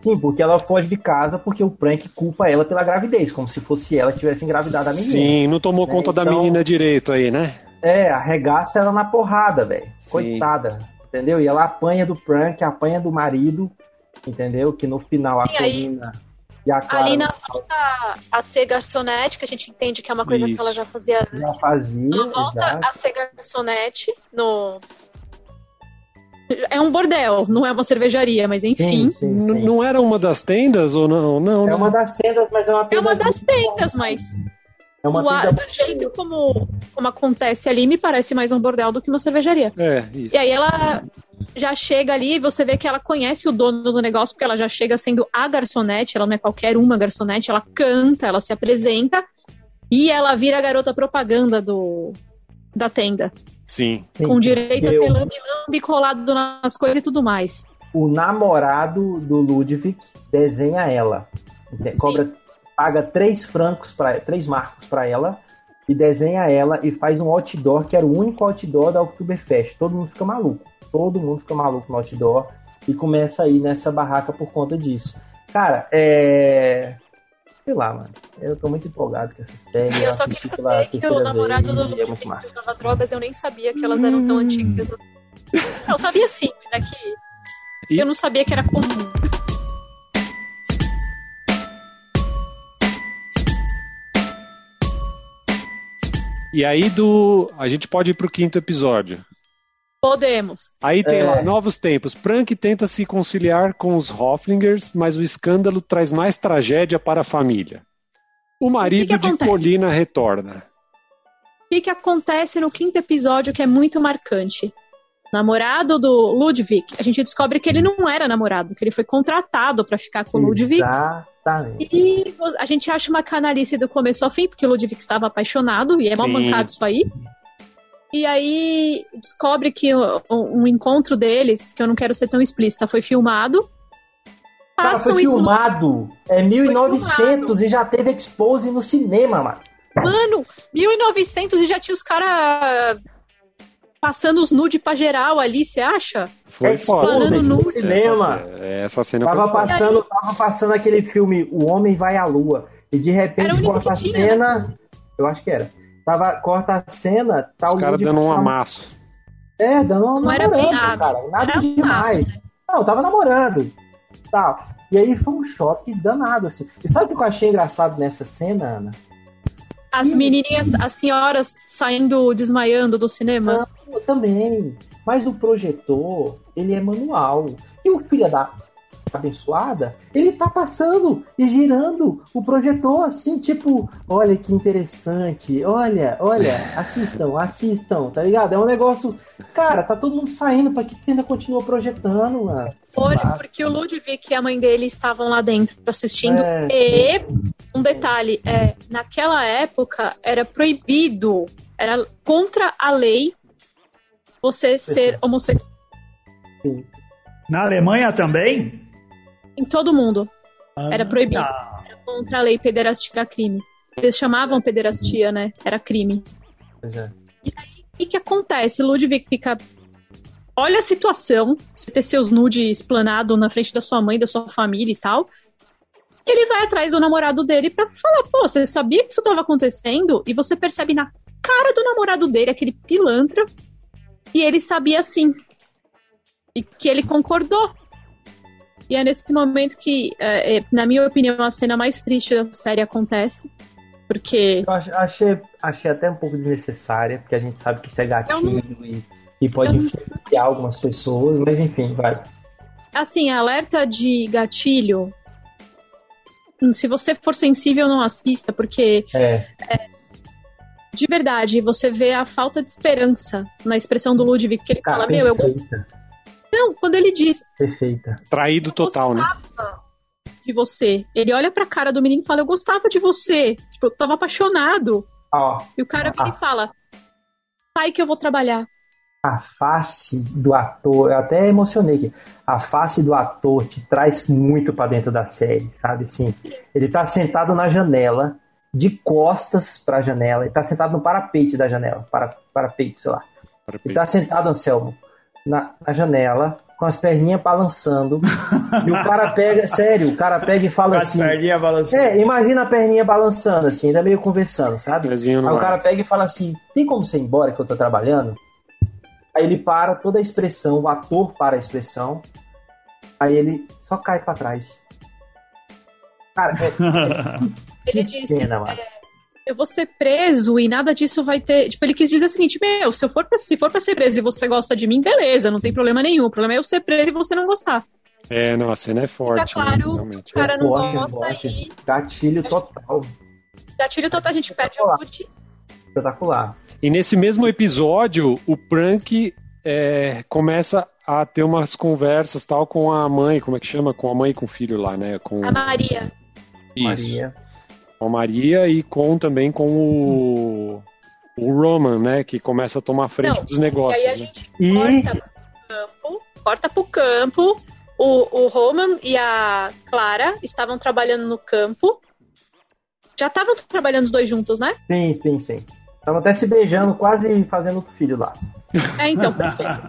[SPEAKER 4] Sim, porque ela foge de casa porque o Prank culpa ela pela gravidez, como se fosse ela que tivesse engravidado a menina.
[SPEAKER 1] Sim, não tomou né? conta então, da menina direito aí, né?
[SPEAKER 4] É, arregaça ela na porrada, velho. Coitada, entendeu? E ela apanha do Prank, apanha do marido, entendeu? Que no final Sim, a Colina... Aí
[SPEAKER 2] e a Clara Ali na volta a ser garçonete, que a gente entende que é uma coisa Isso. que ela já fazia.
[SPEAKER 4] Já fazia.
[SPEAKER 2] Na volta exato. a ser garçonete no. É um bordel, não é uma cervejaria, mas enfim.
[SPEAKER 1] Sim, sim, sim. Não era uma das tendas ou não? Não.
[SPEAKER 4] É
[SPEAKER 1] não.
[SPEAKER 4] uma das tendas, mas é uma
[SPEAKER 2] É uma das tendas, mas. É uma o, do jeito como, como acontece ali, me parece mais um bordel do que uma cervejaria.
[SPEAKER 1] É, isso.
[SPEAKER 2] E aí ela já chega ali e você vê que ela conhece o dono do negócio, porque ela já chega sendo a garçonete, ela não é qualquer uma garçonete, ela canta, ela se apresenta e ela vira a garota propaganda do, da tenda.
[SPEAKER 1] Sim.
[SPEAKER 2] Com direito Eu... a ter lambi colado nas coisas e tudo mais.
[SPEAKER 4] O namorado do Ludwig desenha ela. Cobra, paga três francos, para três marcos para ela e desenha ela e faz um outdoor que era o único outdoor da Oktoberfest. Todo mundo fica maluco todo mundo fica maluco no outdoor e começa a ir nessa barraca por conta disso. Cara, é. Sei lá, mano. Eu tô muito empolgado com essa série.
[SPEAKER 2] Eu só queria saber que o namorado do Ludwig é usava drogas, eu nem sabia que elas eram tão antigas. Eu sabia sim, mas é que eu não sabia que era comum.
[SPEAKER 1] E aí do. A gente pode ir pro quinto episódio.
[SPEAKER 2] Podemos.
[SPEAKER 1] Aí tem é. lá, novos tempos. Prank tenta se conciliar com os Hofflingers, mas o escândalo traz mais tragédia para a família. O marido o que que de Colina retorna.
[SPEAKER 2] O que, que acontece no quinto episódio que é muito marcante? Namorado do Ludwig, a gente descobre que ele não era namorado, que ele foi contratado para ficar com o Ludwig.
[SPEAKER 4] Exatamente.
[SPEAKER 2] E a gente acha uma canalice do começo ao fim, porque o Ludwig estava apaixonado, e é mal mancado isso aí. E aí descobre que um encontro deles, que eu não quero ser tão explícita, foi filmado.
[SPEAKER 4] Cara, foi filmado. É 1900 e já teve expose no cinema, mano.
[SPEAKER 2] Mano, 1900 e já tinha os caras passando os nude pra geral ali, você acha?
[SPEAKER 1] Foi é, foda.
[SPEAKER 4] no cinema.
[SPEAKER 1] Essa, essa cena
[SPEAKER 4] tava foi passando, tava passando aquele filme O Homem Vai à Lua. E de repente corta a cena. Né? Eu acho que era Tava, corta a cena,
[SPEAKER 1] tá Os caras dando um amasso.
[SPEAKER 4] É, dando um
[SPEAKER 2] Não era bem cara.
[SPEAKER 4] Nada era demais. Amasso, né? Não, tava namorando. Tal. E aí foi um choque danado, assim. E sabe o que eu achei engraçado nessa cena, Ana?
[SPEAKER 2] As menininhas, as senhoras saindo, desmaiando do cinema.
[SPEAKER 4] Também. Mas o projetor, ele é manual. E o filho da abençoada, ele tá passando e girando o projetor assim, tipo, olha que interessante, olha, olha, [LAUGHS] assistam, assistam, tá ligado? É um negócio, cara, tá todo mundo saindo pra que ainda continua projetando, mano.
[SPEAKER 2] Olha, porque o Ludwig e a mãe dele estavam lá dentro assistindo é. e um detalhe, é, naquela época era proibido, era contra a lei você ser homossexual.
[SPEAKER 3] Na Alemanha também?
[SPEAKER 2] Em todo mundo. Ah, era proibido. Era contra a lei pederastia crime. Eles chamavam pederastia, né? Era crime. Pois é. E aí, o que acontece? Ludwig fica. Olha a situação, você ter seus nudes esplanado na frente da sua mãe, da sua família e tal. Ele vai atrás do namorado dele para falar: pô, você sabia que isso estava acontecendo? E você percebe na cara do namorado dele, aquele pilantra, e ele sabia sim. E que ele concordou. E é nesse momento que, é, é, na minha opinião, a cena mais triste da série acontece. Porque.
[SPEAKER 4] Eu achei, achei até um pouco desnecessária, porque a gente sabe que isso é gatilho e, e pode influenciar algumas pessoas, mas enfim, vai.
[SPEAKER 2] Assim, alerta de gatilho. Se você for sensível, não assista, porque é. É, de verdade, você vê a falta de esperança na expressão do Ludwig, que ele Cara, fala, meu, eu gosto. Não, quando ele diz.
[SPEAKER 1] Perfeita. Traído total, né?
[SPEAKER 2] De você. Ele olha pra cara do menino e fala, eu gostava de você. Tipo, eu tava apaixonado.
[SPEAKER 4] Oh,
[SPEAKER 2] e o cara vem e fala, sai que eu vou trabalhar.
[SPEAKER 4] A face do ator, eu até emocionei aqui. A face do ator te traz muito para dentro da série, sabe? Sim. Ele tá sentado na janela, de costas para a janela. Ele está sentado no parapeite da janela, para, parapeite, sei lá. Parapeite. Ele está sentado, Anselmo, na, na janela, com as perninhas balançando. e o cara pega, [LAUGHS] sério, o cara pega e fala assim. As perninhas balançando. É, imagina a perninha balançando, assim, ainda meio conversando, sabe? Aí o cara pega e fala assim: tem como você ir embora que eu tô trabalhando? Aí ele para toda a expressão, o ator para a expressão. Aí ele só cai para trás.
[SPEAKER 2] Cara, é, [LAUGHS] Ele disse: é, Eu vou ser preso e nada disso vai ter. Tipo, ele quis dizer o seguinte: Meu, se, eu for pra, se for pra ser preso e você gosta de mim, beleza, não tem problema nenhum. O problema é eu ser preso e você não gostar.
[SPEAKER 1] É, não, a cena é forte.
[SPEAKER 2] Fica né, claro, né, o cara não forte, gosta
[SPEAKER 4] forte. e. Gatilho total.
[SPEAKER 2] Gatilho total, a gente perde o boot.
[SPEAKER 4] Espetacular.
[SPEAKER 1] E nesse mesmo episódio, o Prank é, começa a ter umas conversas tal com a mãe, como é que chama? Com a mãe e com o filho lá, né? Com...
[SPEAKER 2] A Maria.
[SPEAKER 1] Isso. Maria com a Maria e com também com o, o Roman, né? Que começa a tomar frente Não, dos negócios. E aí a né? gente
[SPEAKER 2] e... corta pro campo, corta pro campo. O, o Roman e a Clara estavam trabalhando no campo. Já estavam trabalhando os dois juntos, né?
[SPEAKER 4] Sim, sim, sim. Estavam até se beijando, quase fazendo o filho lá.
[SPEAKER 2] É, então,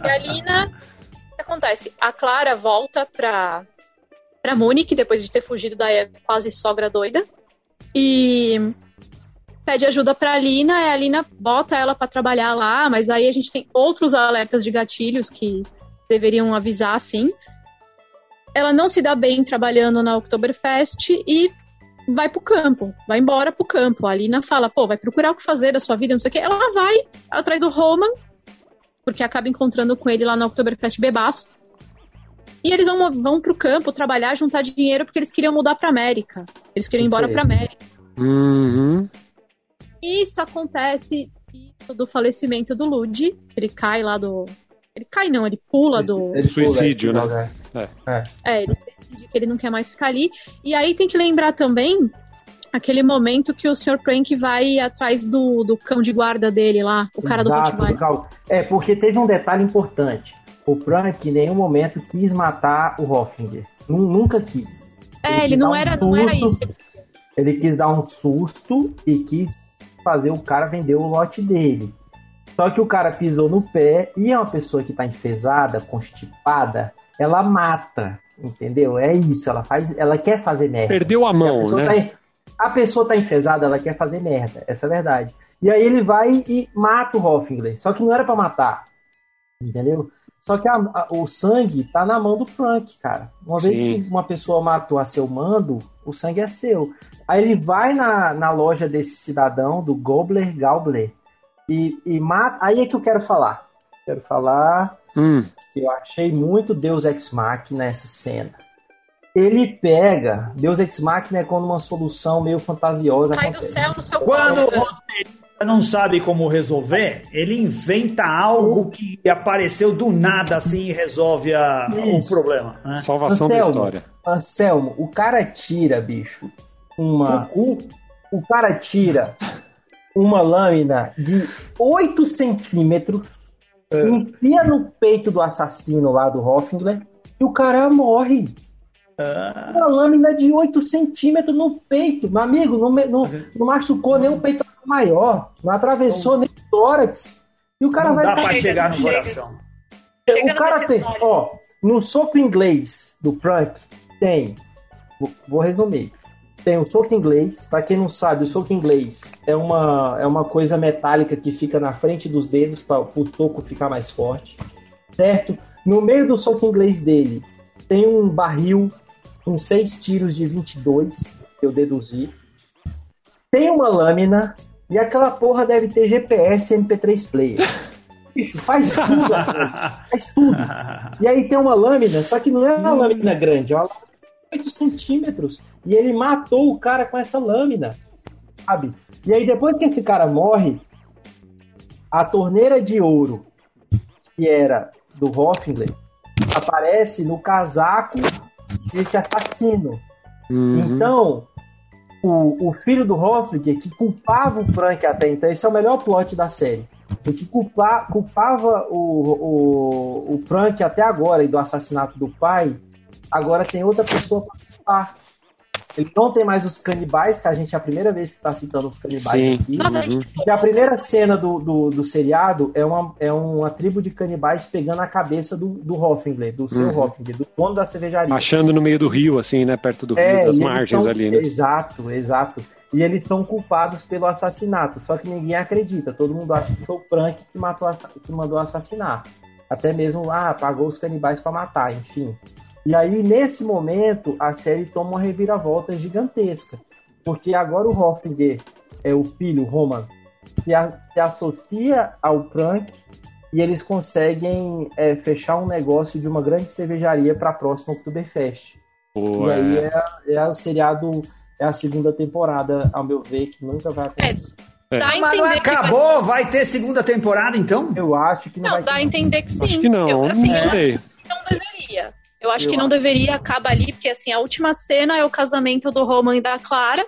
[SPEAKER 2] E a Lina, o que acontece? A Clara volta pra, pra Monique, depois de ter fugido da quase sogra doida e pede ajuda pra Alina, e a Alina bota ela para trabalhar lá, mas aí a gente tem outros alertas de gatilhos que deveriam avisar, sim. Ela não se dá bem trabalhando na Oktoberfest e vai pro campo, vai embora pro campo. A Alina fala, pô, vai procurar o que fazer da sua vida, não sei o que. Ela vai atrás do Roman, porque acaba encontrando com ele lá na Oktoberfest bebaço. E eles vão, vão pro campo trabalhar, juntar dinheiro, porque eles queriam mudar pra América. Eles queriam ir embora pra América.
[SPEAKER 1] Uhum.
[SPEAKER 2] Isso acontece do falecimento do Lud. Ele cai lá do. Ele cai não, ele pula do.
[SPEAKER 1] Ele suicídio, né?
[SPEAKER 2] É. É. é, ele decide que ele não quer mais ficar ali. E aí tem que lembrar também aquele momento que o Sr. Prank vai atrás do, do cão de guarda dele lá, o cara Exato, do
[SPEAKER 4] Rottweiler. É, porque teve um detalhe importante o Prank em nenhum momento quis matar o Hoffinger. Nunca quis.
[SPEAKER 2] É, ele, ele não, era, um não era isso.
[SPEAKER 4] Ele quis dar um susto e quis fazer o cara vender o lote dele. Só que o cara pisou no pé e é uma pessoa que tá enfesada, constipada, ela mata, entendeu? É isso, ela faz, ela quer fazer merda.
[SPEAKER 1] Perdeu a mão, a né?
[SPEAKER 4] Tá, a pessoa tá enfesada, ela quer fazer merda, essa é a verdade. E aí ele vai e mata o Hoffingler, só que não era para matar, entendeu? Só que a, a, o sangue tá na mão do Frank, cara. Uma Sim. vez que uma pessoa matou a seu mando, o sangue é seu. Aí ele vai na, na loja desse cidadão, do Gobler Gobler, e, e mata. Aí é que eu quero falar. Quero falar
[SPEAKER 1] hum.
[SPEAKER 4] que eu achei muito Deus Ex Machina nessa cena. ele pega Deus Ex Machina é quando uma solução meio fantasiosa
[SPEAKER 2] Cai do céu no seu
[SPEAKER 3] Quando o não sabe como resolver, ele inventa algo que apareceu do nada assim e resolve a, o problema. Né?
[SPEAKER 1] Salvação Anselmo, da história.
[SPEAKER 4] Anselmo, o cara tira, bicho, uma... O cu? O cara tira uma lâmina de 8 centímetros, é. enfia no peito do assassino lá do Hoffingler e o cara morre. Ah. Uma lâmina de 8 centímetros no peito. Meu amigo, não, não, não machucou nem o peito maior. Não atravessou não. nem o tórax. E o cara
[SPEAKER 3] não
[SPEAKER 4] vai.
[SPEAKER 3] Dá pra chegar no coração.
[SPEAKER 4] o cara tem. Ó, no soco inglês do Frank, tem. Vou, vou resumir. Tem o soco inglês. Para quem não sabe, o soco inglês é uma, é uma coisa metálica que fica na frente dos dedos para o soco ficar mais forte. Certo? No meio do soco inglês dele, tem um barril com seis tiros de 22, que eu deduzi. Tem uma lâmina e aquela porra deve ter GPS MP3 player. Bicho, faz tudo, [LAUGHS] faz tudo. E aí tem uma lâmina, só que não é uma lâmina grande, é uma lâmina de 8 centímetros. E ele matou o cara com essa lâmina, sabe? E aí depois que esse cara morre, a torneira de ouro, que era do Hoffingler, aparece no casaco desse assassino. Uhum. Então, o, o filho do Hoffling, que culpava o Frank até então, esse é o melhor plot da série. O que culpa, culpava o, o, o Frank até agora e do assassinato do pai, agora tem outra pessoa para culpar. Ele não tem mais os canibais, que a gente é a primeira vez que está citando os canibais Sim. aqui. Uhum. E a primeira cena do, do, do, seriado é uma, é uma tribo de canibais pegando a cabeça do, do Hoffingler, do seu uhum. Hoffingler, do dono da cervejaria.
[SPEAKER 1] Achando no meio do rio, assim, né? Perto do é, rio, das margens
[SPEAKER 4] são,
[SPEAKER 1] ali, né?
[SPEAKER 4] Exato, exato. E eles são culpados pelo assassinato, só que ninguém acredita. Todo mundo acha que foi o Frank que, matou, que mandou assassinar. Até mesmo, ah, pagou os canibais para matar, enfim. E aí, nesse momento, a série toma uma reviravolta gigantesca. Porque agora o Hoffinger é o filho, Roman, se, a, se associa ao Frank e eles conseguem é, fechar um negócio de uma grande cervejaria para a próxima Oktoberfest. Pô, e aí é, é o seriado, é a segunda temporada, ao meu ver, que nunca vai acontecer.
[SPEAKER 3] É. Dá a Mas não acabou? Vai... vai... ter segunda temporada, então?
[SPEAKER 4] Eu acho que não,
[SPEAKER 2] não
[SPEAKER 4] vai
[SPEAKER 2] dá a entender que sim.
[SPEAKER 1] Acho que não, eu, assim, não sei.
[SPEAKER 2] Não deveria. Eu acho eu que não acho. deveria acabar ali, porque assim, a última cena é o casamento do Roman e da Clara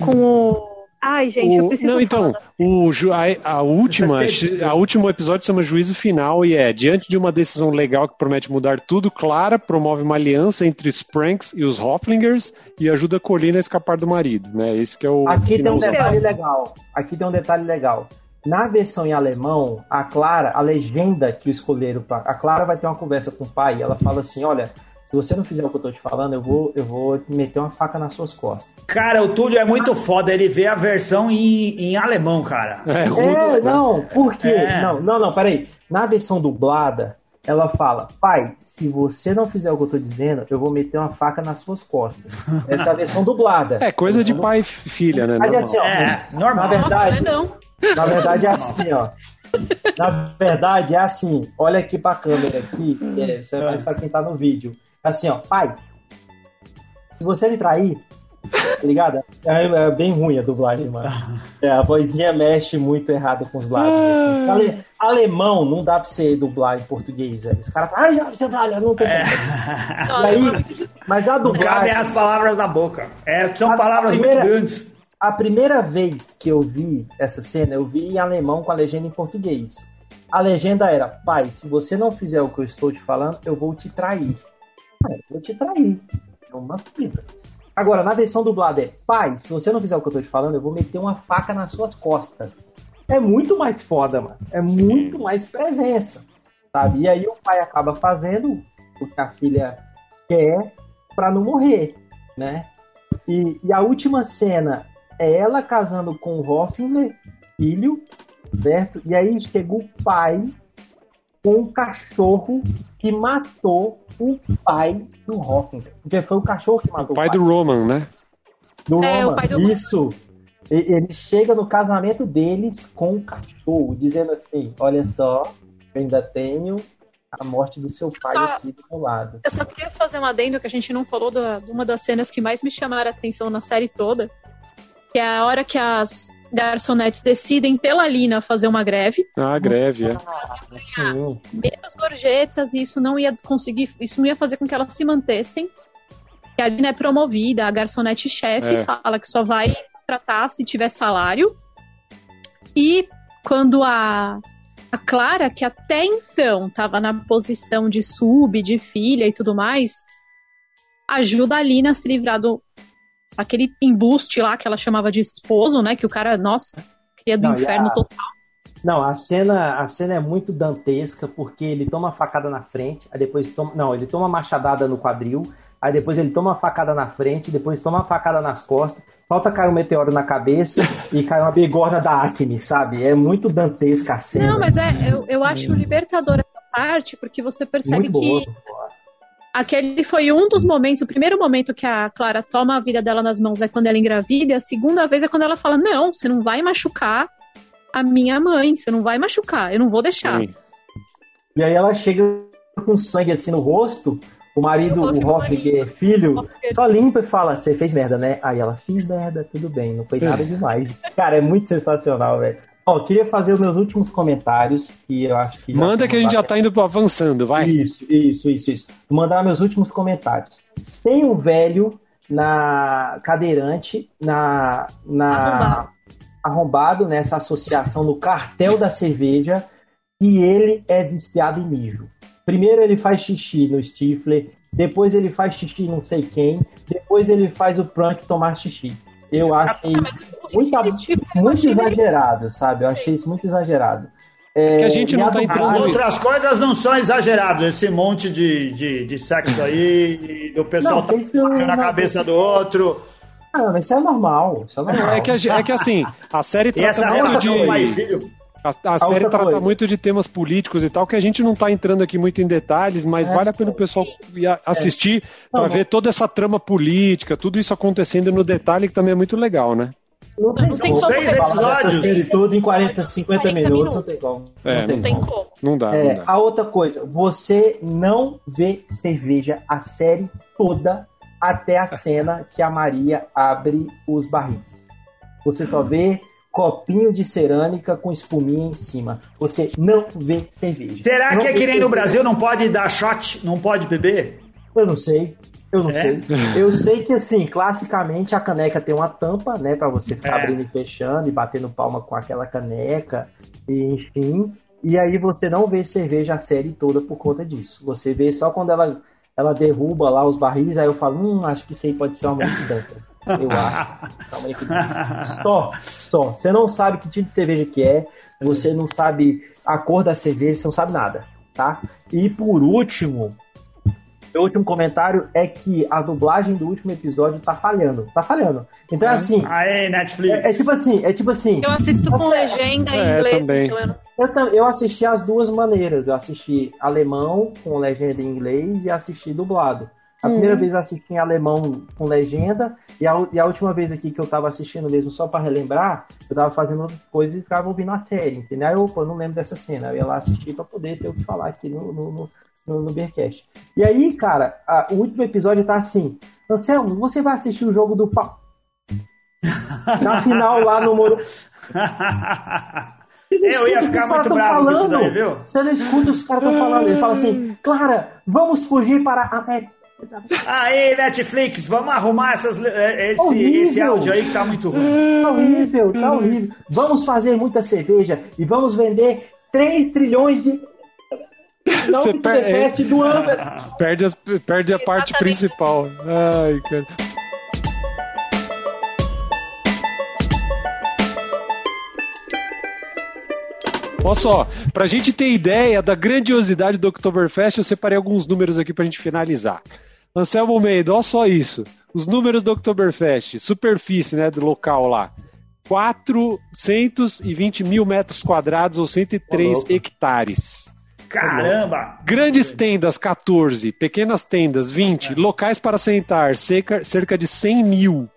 [SPEAKER 2] com o. Ai, gente, o, eu preciso.
[SPEAKER 1] Não, então, o, a, a última, a último episódio chama Juízo Final e é diante de uma decisão legal que promete mudar tudo, Clara promove uma aliança entre os Pranks e os Hofflingers e ajuda a Colina a escapar do marido, né? Esse que é o.
[SPEAKER 4] Aqui tem um detalhe legal. Aqui tem um detalhe legal. Na versão em alemão, a Clara, a legenda que escolheram para a Clara vai ter uma conversa com o pai e ela fala assim: "Olha, se você não fizer o que eu tô te falando, eu vou, eu vou meter uma faca nas suas costas.
[SPEAKER 3] Cara, o Túlio é muito foda, ele vê a versão em, em alemão, cara.
[SPEAKER 4] É, é não, por quê? É. Não, não, não, peraí. Na versão dublada, ela fala: Pai, se você não fizer o que eu tô dizendo, eu vou meter uma faca nas suas costas. Essa é a versão dublada.
[SPEAKER 1] É coisa de pai e filha, né?
[SPEAKER 3] Mas, assim, ó, é, normal.
[SPEAKER 4] Na verdade, Nossa, não. Na verdade é assim, ó. Na verdade é assim. Olha aqui pra câmera aqui. É, isso é mais pra quem tá no vídeo. É assim, ó. Pai, se você me trair, tá ligado? É, é, bem ruim a dublagem, mano. É, a vozinha mexe muito errado com os lábios. Assim. Ale, alemão não dá pra você dublar em português, velho. Os caras falam, ah, já, você vai, não tem. É. Aí, mas a dublagem.
[SPEAKER 3] As palavras da boca. É, são a, palavras a primeira, muito grandes.
[SPEAKER 4] A primeira vez que eu vi essa cena, eu vi em alemão com a legenda em português. A legenda era: Pai, se você não fizer o que eu estou te falando, eu vou te trair. Eu vou te trair. É uma fita. Agora, na versão dublada é: Pai, se você não fizer o que eu estou te falando, eu vou meter uma faca nas suas costas. É muito mais foda, mano. É Sim. muito mais presença. Sabe? E aí o pai acaba fazendo o que a filha quer para não morrer, né? E, e, a última cena é ela casando com o Hoffner, filho, certo? E aí chegou o pai com um cachorro que matou o pai do Hoffner. Porque foi o cachorro que matou
[SPEAKER 1] o pai. O pai do Roman, né?
[SPEAKER 4] Do é, Roman, o pai do isso. Ele chega no casamento deles com o cachorro, dizendo assim: Olha só, eu ainda tenho a morte do seu pai só, aqui do meu lado.
[SPEAKER 2] Eu só queria fazer um adendo que a gente não falou da, de uma das cenas que mais me chamaram a atenção na série toda, que é a hora que as garçonetes decidem pela Lina fazer uma greve.
[SPEAKER 1] Ah, greve, é.
[SPEAKER 2] Menos gorjetas e isso não ia conseguir, isso não ia fazer com que elas se mantessem. E a Lina é promovida, a garçonete chefe é. fala que só vai tratar se tiver salário. E quando a, a Clara, que até então estava na posição de sub, de filha e tudo mais, ajuda a Lina a se livrar do, aquele embuste lá que ela chamava de esposo, né? Que o cara, nossa, cria do Não, inferno a... total.
[SPEAKER 4] Não, a cena, a cena é muito dantesca porque ele toma facada na frente, aí depois toma, não, ele toma machadada no quadril, aí depois ele toma facada na frente, depois toma facada nas costas, falta cair um meteoro na cabeça e cai uma bigorna da Acne, sabe? É muito dantesca a cena.
[SPEAKER 2] Não, mas é, eu, eu acho libertador essa parte porque você percebe muito que boa, Aquele foi um dos momentos, o primeiro momento que a Clara toma a vida dela nas mãos é quando ela engravida, e a segunda vez é quando ela fala: Não, você não vai machucar a minha mãe, você não vai machucar, eu não vou deixar. Sim.
[SPEAKER 4] E aí ela chega com sangue assim no rosto, o marido, o Hoffig, filho, só limpa e fala: Você fez merda, né? Aí ela: Fiz merda, tudo bem, não foi nada demais. Cara, é muito sensacional, velho. Ó, queria fazer os meus últimos comentários, que eu acho que.
[SPEAKER 1] Manda que a gente já tá indo avançando, vai.
[SPEAKER 4] Isso, isso, isso, isso. Vou mandar meus últimos comentários. Tem um velho na cadeirante, na. na arrombado nessa associação no cartel da cerveja, e ele é viciado em mijo. Primeiro ele faz xixi no Stifler, depois ele faz xixi não sei quem, depois ele faz o prank tomar xixi. Eu achei muito, muito exagerado, sabe? Eu achei isso muito exagerado.
[SPEAKER 3] É, que a gente não tá entrando. As outras coisas não são exageradas. Esse monte de, de, de sexo aí, do pessoal não, tá isso, na cabeça do outro.
[SPEAKER 4] Ah, mas isso é normal. Isso é, normal.
[SPEAKER 1] é, que, é que assim, a série trata muito de. Filho, a, a série trata coisa. muito de temas políticos e tal, que a gente não está entrando aqui muito em detalhes, mas é, vale a pena o pessoal é. assistir é. para ver toda essa trama política, tudo isso acontecendo no detalhe, que também é muito legal, né?
[SPEAKER 4] Não tem, não tem como seis episódios. série tudo em 40, 50 40 minutos, minutos, não tem como.
[SPEAKER 1] É, não, tem, não tem como. Não dá,
[SPEAKER 4] é,
[SPEAKER 1] não dá.
[SPEAKER 4] A outra coisa, você não vê cerveja a série toda até a cena que a Maria abre os barris. Você só vê copinho de cerâmica com espuminha em cima. Você não vê cerveja.
[SPEAKER 3] Será não que é que nem no Brasil não pode dar shot, não pode beber?
[SPEAKER 4] Eu não sei. Eu não é? sei. Eu sei que, assim, classicamente a caneca tem uma tampa, né? Pra você ficar é. abrindo e fechando e batendo palma com aquela caneca, e enfim. E aí você não vê cerveja a série toda por conta disso. Você vê só quando ela, ela derruba lá os barris, aí eu falo, hum, acho que isso aí pode ser uma multidão. [LAUGHS] Eu [LAUGHS] acho. só, [LAUGHS] só. Você não sabe que tipo de cerveja que é, você não sabe a cor da cerveja, você não sabe nada, tá? E por último, meu último comentário é que a dublagem do último episódio tá falhando. Tá falhando. Então é assim.
[SPEAKER 3] Aê, Netflix.
[SPEAKER 4] É, é tipo assim, é tipo assim.
[SPEAKER 2] Eu assisto com legenda em é, inglês, também. então eu
[SPEAKER 4] eu, eu assisti as duas maneiras. Eu assisti alemão com legenda em inglês e assisti dublado. A primeira vez eu assisti em alemão com legenda, e a, e a última vez aqui que eu tava assistindo mesmo, só para relembrar, eu tava fazendo outras coisas e ficava ouvindo a série, entendeu? Aí eu, pô, não lembro dessa cena. Eu ia lá assistir para poder ter o que falar aqui no, no, no, no, no Bearcast. E aí, cara, a, o último episódio tá assim: Anselmo, você vai assistir o jogo do pau. Na final lá no Moro. [LAUGHS]
[SPEAKER 3] Eu ia ficar muito bravo falando. com isso daí, viu?
[SPEAKER 4] Você não escuta os caras estão falando. Ele fala assim, Clara, vamos fugir para a América.
[SPEAKER 3] Aí, Netflix, vamos arrumar essas, eh, esse, esse áudio aí que tá muito ruim.
[SPEAKER 4] Tá horrível, tá horrível. Vamos fazer muita cerveja e vamos vender 3 trilhões de.
[SPEAKER 1] Não Você per do [LAUGHS] ano. Perde, as, perde a parte principal. Ai, cara. Olha só, pra gente ter ideia da grandiosidade do Oktoberfest, eu separei alguns números aqui pra gente finalizar. Anselmo Meida, olha só isso. Os números do Oktoberfest, superfície né, do local lá. 420 mil metros quadrados ou 103 hectares.
[SPEAKER 3] Caramba!
[SPEAKER 1] Grandes tendas, 14. Pequenas tendas, 20. É. Locais para sentar, cerca, cerca de 100 mil.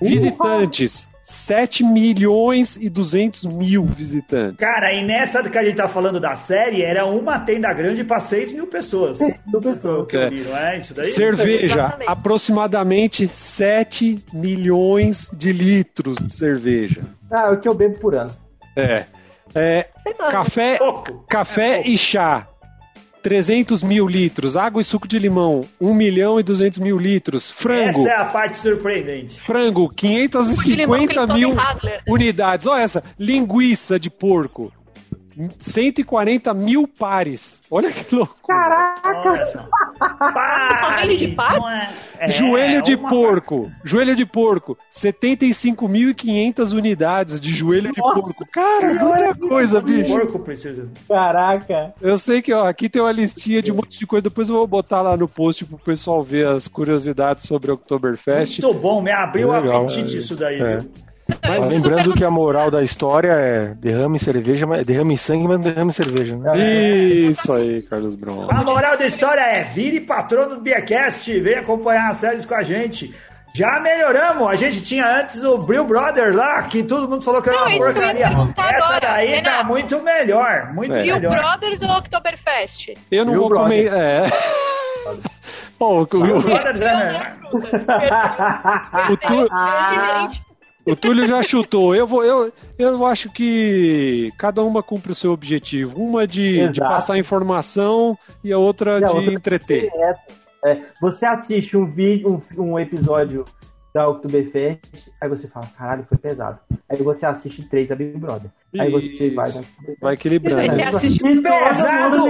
[SPEAKER 1] Visitantes, 7 milhões e 200 mil visitantes.
[SPEAKER 3] Cara, e nessa que a gente tá falando da série, era uma tenda grande para 6 mil pessoas. 6
[SPEAKER 4] mil pessoas.
[SPEAKER 1] É. Vi, não é isso daí? Cerveja, aproximadamente 7 milhões de litros de cerveja.
[SPEAKER 4] Ah, é o que eu bebo por ano.
[SPEAKER 1] É. é café, café é e chá, 300 mil litros. Água e suco de limão, 1 milhão e 200 mil litros. Frango.
[SPEAKER 3] Essa é a parte surpreendente.
[SPEAKER 1] Frango, 550 mil unidades. Olha essa. Linguiça de porco, 140 mil pares. Olha que louco.
[SPEAKER 4] Caraca!
[SPEAKER 6] Só vende de par?
[SPEAKER 1] É, joelho de porco. Joelho de porco. 75.500 unidades de joelho Nossa, de porco. Cara, muita coisa, bicho.
[SPEAKER 3] Porco precisa.
[SPEAKER 4] Caraca.
[SPEAKER 1] Eu sei que ó, aqui tem uma listinha de um monte de coisa. Depois eu vou botar lá no post pro pessoal ver as curiosidades sobre o Oktoberfest.
[SPEAKER 3] Muito bom, me abriu o apetite isso daí, é. viu?
[SPEAKER 5] Mas lembrando que a moral da história é derrame cerveja, derrame sangue, mas derrame cerveja. Né?
[SPEAKER 1] Isso aí, Carlos Bron.
[SPEAKER 3] A moral da história é vire patrono do Beercast, vem acompanhar as séries com a gente. Já melhoramos. A gente tinha antes o Brill Brothers lá, que todo mundo falou que era uma porcaria. Essa
[SPEAKER 6] agora,
[SPEAKER 3] daí tá Renato. tá muito melhor. Muito é. melhor.
[SPEAKER 6] Brill Brothers ou Oktoberfest?
[SPEAKER 1] Eu não Brill vou comer. É. [LAUGHS] oh, o, o, o, Brothers é melhor. [LAUGHS] o, tu... O Túlio já chutou. Eu, vou, eu, eu acho que cada uma cumpre o seu objetivo. Uma de, de passar informação e a outra e a de outra entreter.
[SPEAKER 4] É, você assiste um vídeo, um, um episódio da Oktoberfest, aí você fala, caralho, foi pesado. Aí você assiste três da Big Brother. Aí você vai...
[SPEAKER 1] Vai equilibrando. Aí
[SPEAKER 6] você assiste
[SPEAKER 3] pesado,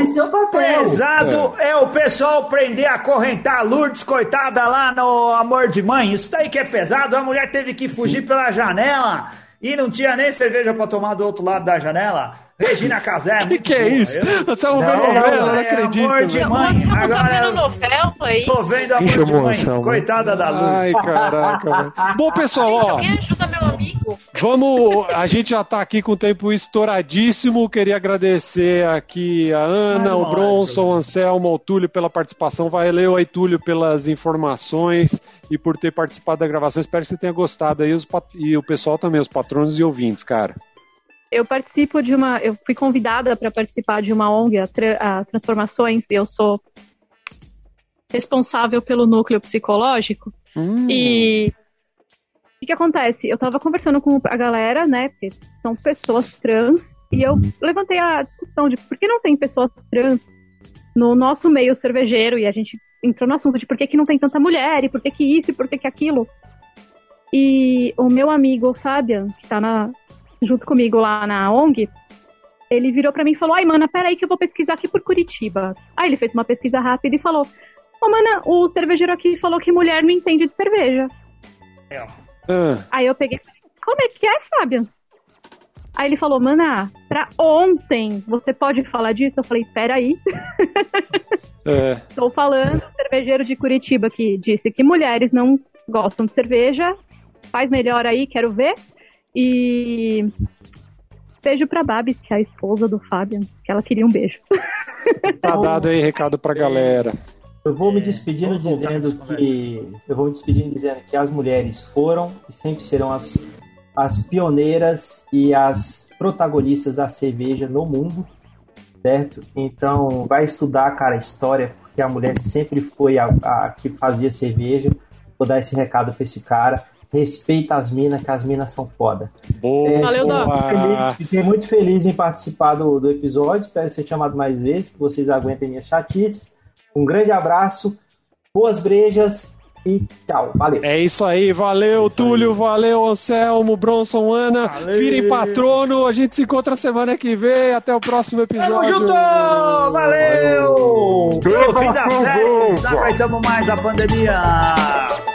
[SPEAKER 3] pesado é. é o pessoal prender a correntar Lourdes, coitada, lá no Amor de Mãe. Isso daí que é pesado, a mulher teve que fugir pela janela e não tinha nem cerveja para tomar do outro lado da janela. Regina Casé.
[SPEAKER 1] O que, que é isso? Você é uma novela, não acredito.
[SPEAKER 3] Amor de mãe.
[SPEAKER 6] Não, Agora vendo novela, aí.
[SPEAKER 3] Tô vendo Amor de mãe. Anselmo? Coitada da Luz.
[SPEAKER 1] Ai, caraca. Bom, pessoal, ó.
[SPEAKER 6] Alguém ajuda meu amigo.
[SPEAKER 1] Vamos, a gente já tá aqui com o tempo estouradíssimo. Queria agradecer aqui a Ana, Ai, o Bronson, o Anselmo, o Túlio pela participação. Valeu aí, Túlio, pelas informações e por ter participado da gravação. Espero que você tenha gostado aí os, e o pessoal também, os patronos e ouvintes, cara
[SPEAKER 2] eu participo de uma. Eu fui convidada para participar de uma ONG, a, Tra a Transformações, e eu sou responsável pelo núcleo psicológico. Hum. E o que, que, acontece? Eu estava conversando com a galera, né? Porque são pessoas trans, e eu levantei a discussão de por que não tem pessoas trans no nosso meio cervejeiro, e a gente entrou no assunto de por que, que não tem tanta mulher, e por que, que isso, e por que, que aquilo. E o meu amigo Fabian, que está na, junto comigo lá na ONG, ele virou para mim e falou: Ai, mana, peraí que eu vou pesquisar aqui por Curitiba. Aí ele fez uma pesquisa rápida e falou: Ô, oh, mana, o cervejeiro aqui falou que mulher não entende de cerveja. É. Uh. Aí eu peguei Como é que é, Fábio? Aí ele falou, mana, pra ontem você pode falar disso? Eu falei, peraí. [LAUGHS] É. Estou falando, cervejeiro de Curitiba que disse que mulheres não gostam de cerveja. Faz melhor aí, quero ver. E beijo pra Babs, que é a esposa do Fabian, que ela queria um beijo.
[SPEAKER 1] Tá dado aí recado pra galera.
[SPEAKER 4] Eu vou me despedindo dizendo que eu vou me despedindo dizendo que as mulheres foram e sempre serão as, as pioneiras e as protagonistas da cerveja no mundo, certo? Então vai estudar, cara, a história, porque a mulher sempre foi a, a que fazia cerveja. Vou dar esse recado pra esse cara respeita as minas, que as minas são foda.
[SPEAKER 1] Boa. É,
[SPEAKER 6] Valeu,
[SPEAKER 4] Dó. Fiquei muito feliz em participar do, do episódio. Espero ser chamado mais vezes, que vocês aguentem minhas chatices. Um grande abraço, boas brejas e tchau. Valeu.
[SPEAKER 1] É isso aí, valeu, é isso Túlio, aí. valeu, Anselmo, Bronson, Ana. Valeu. Virem patrono, a gente se encontra semana que vem. Até o próximo episódio. Tamo
[SPEAKER 3] junto! Valeu! Pelo fim da série, mais a pandemia.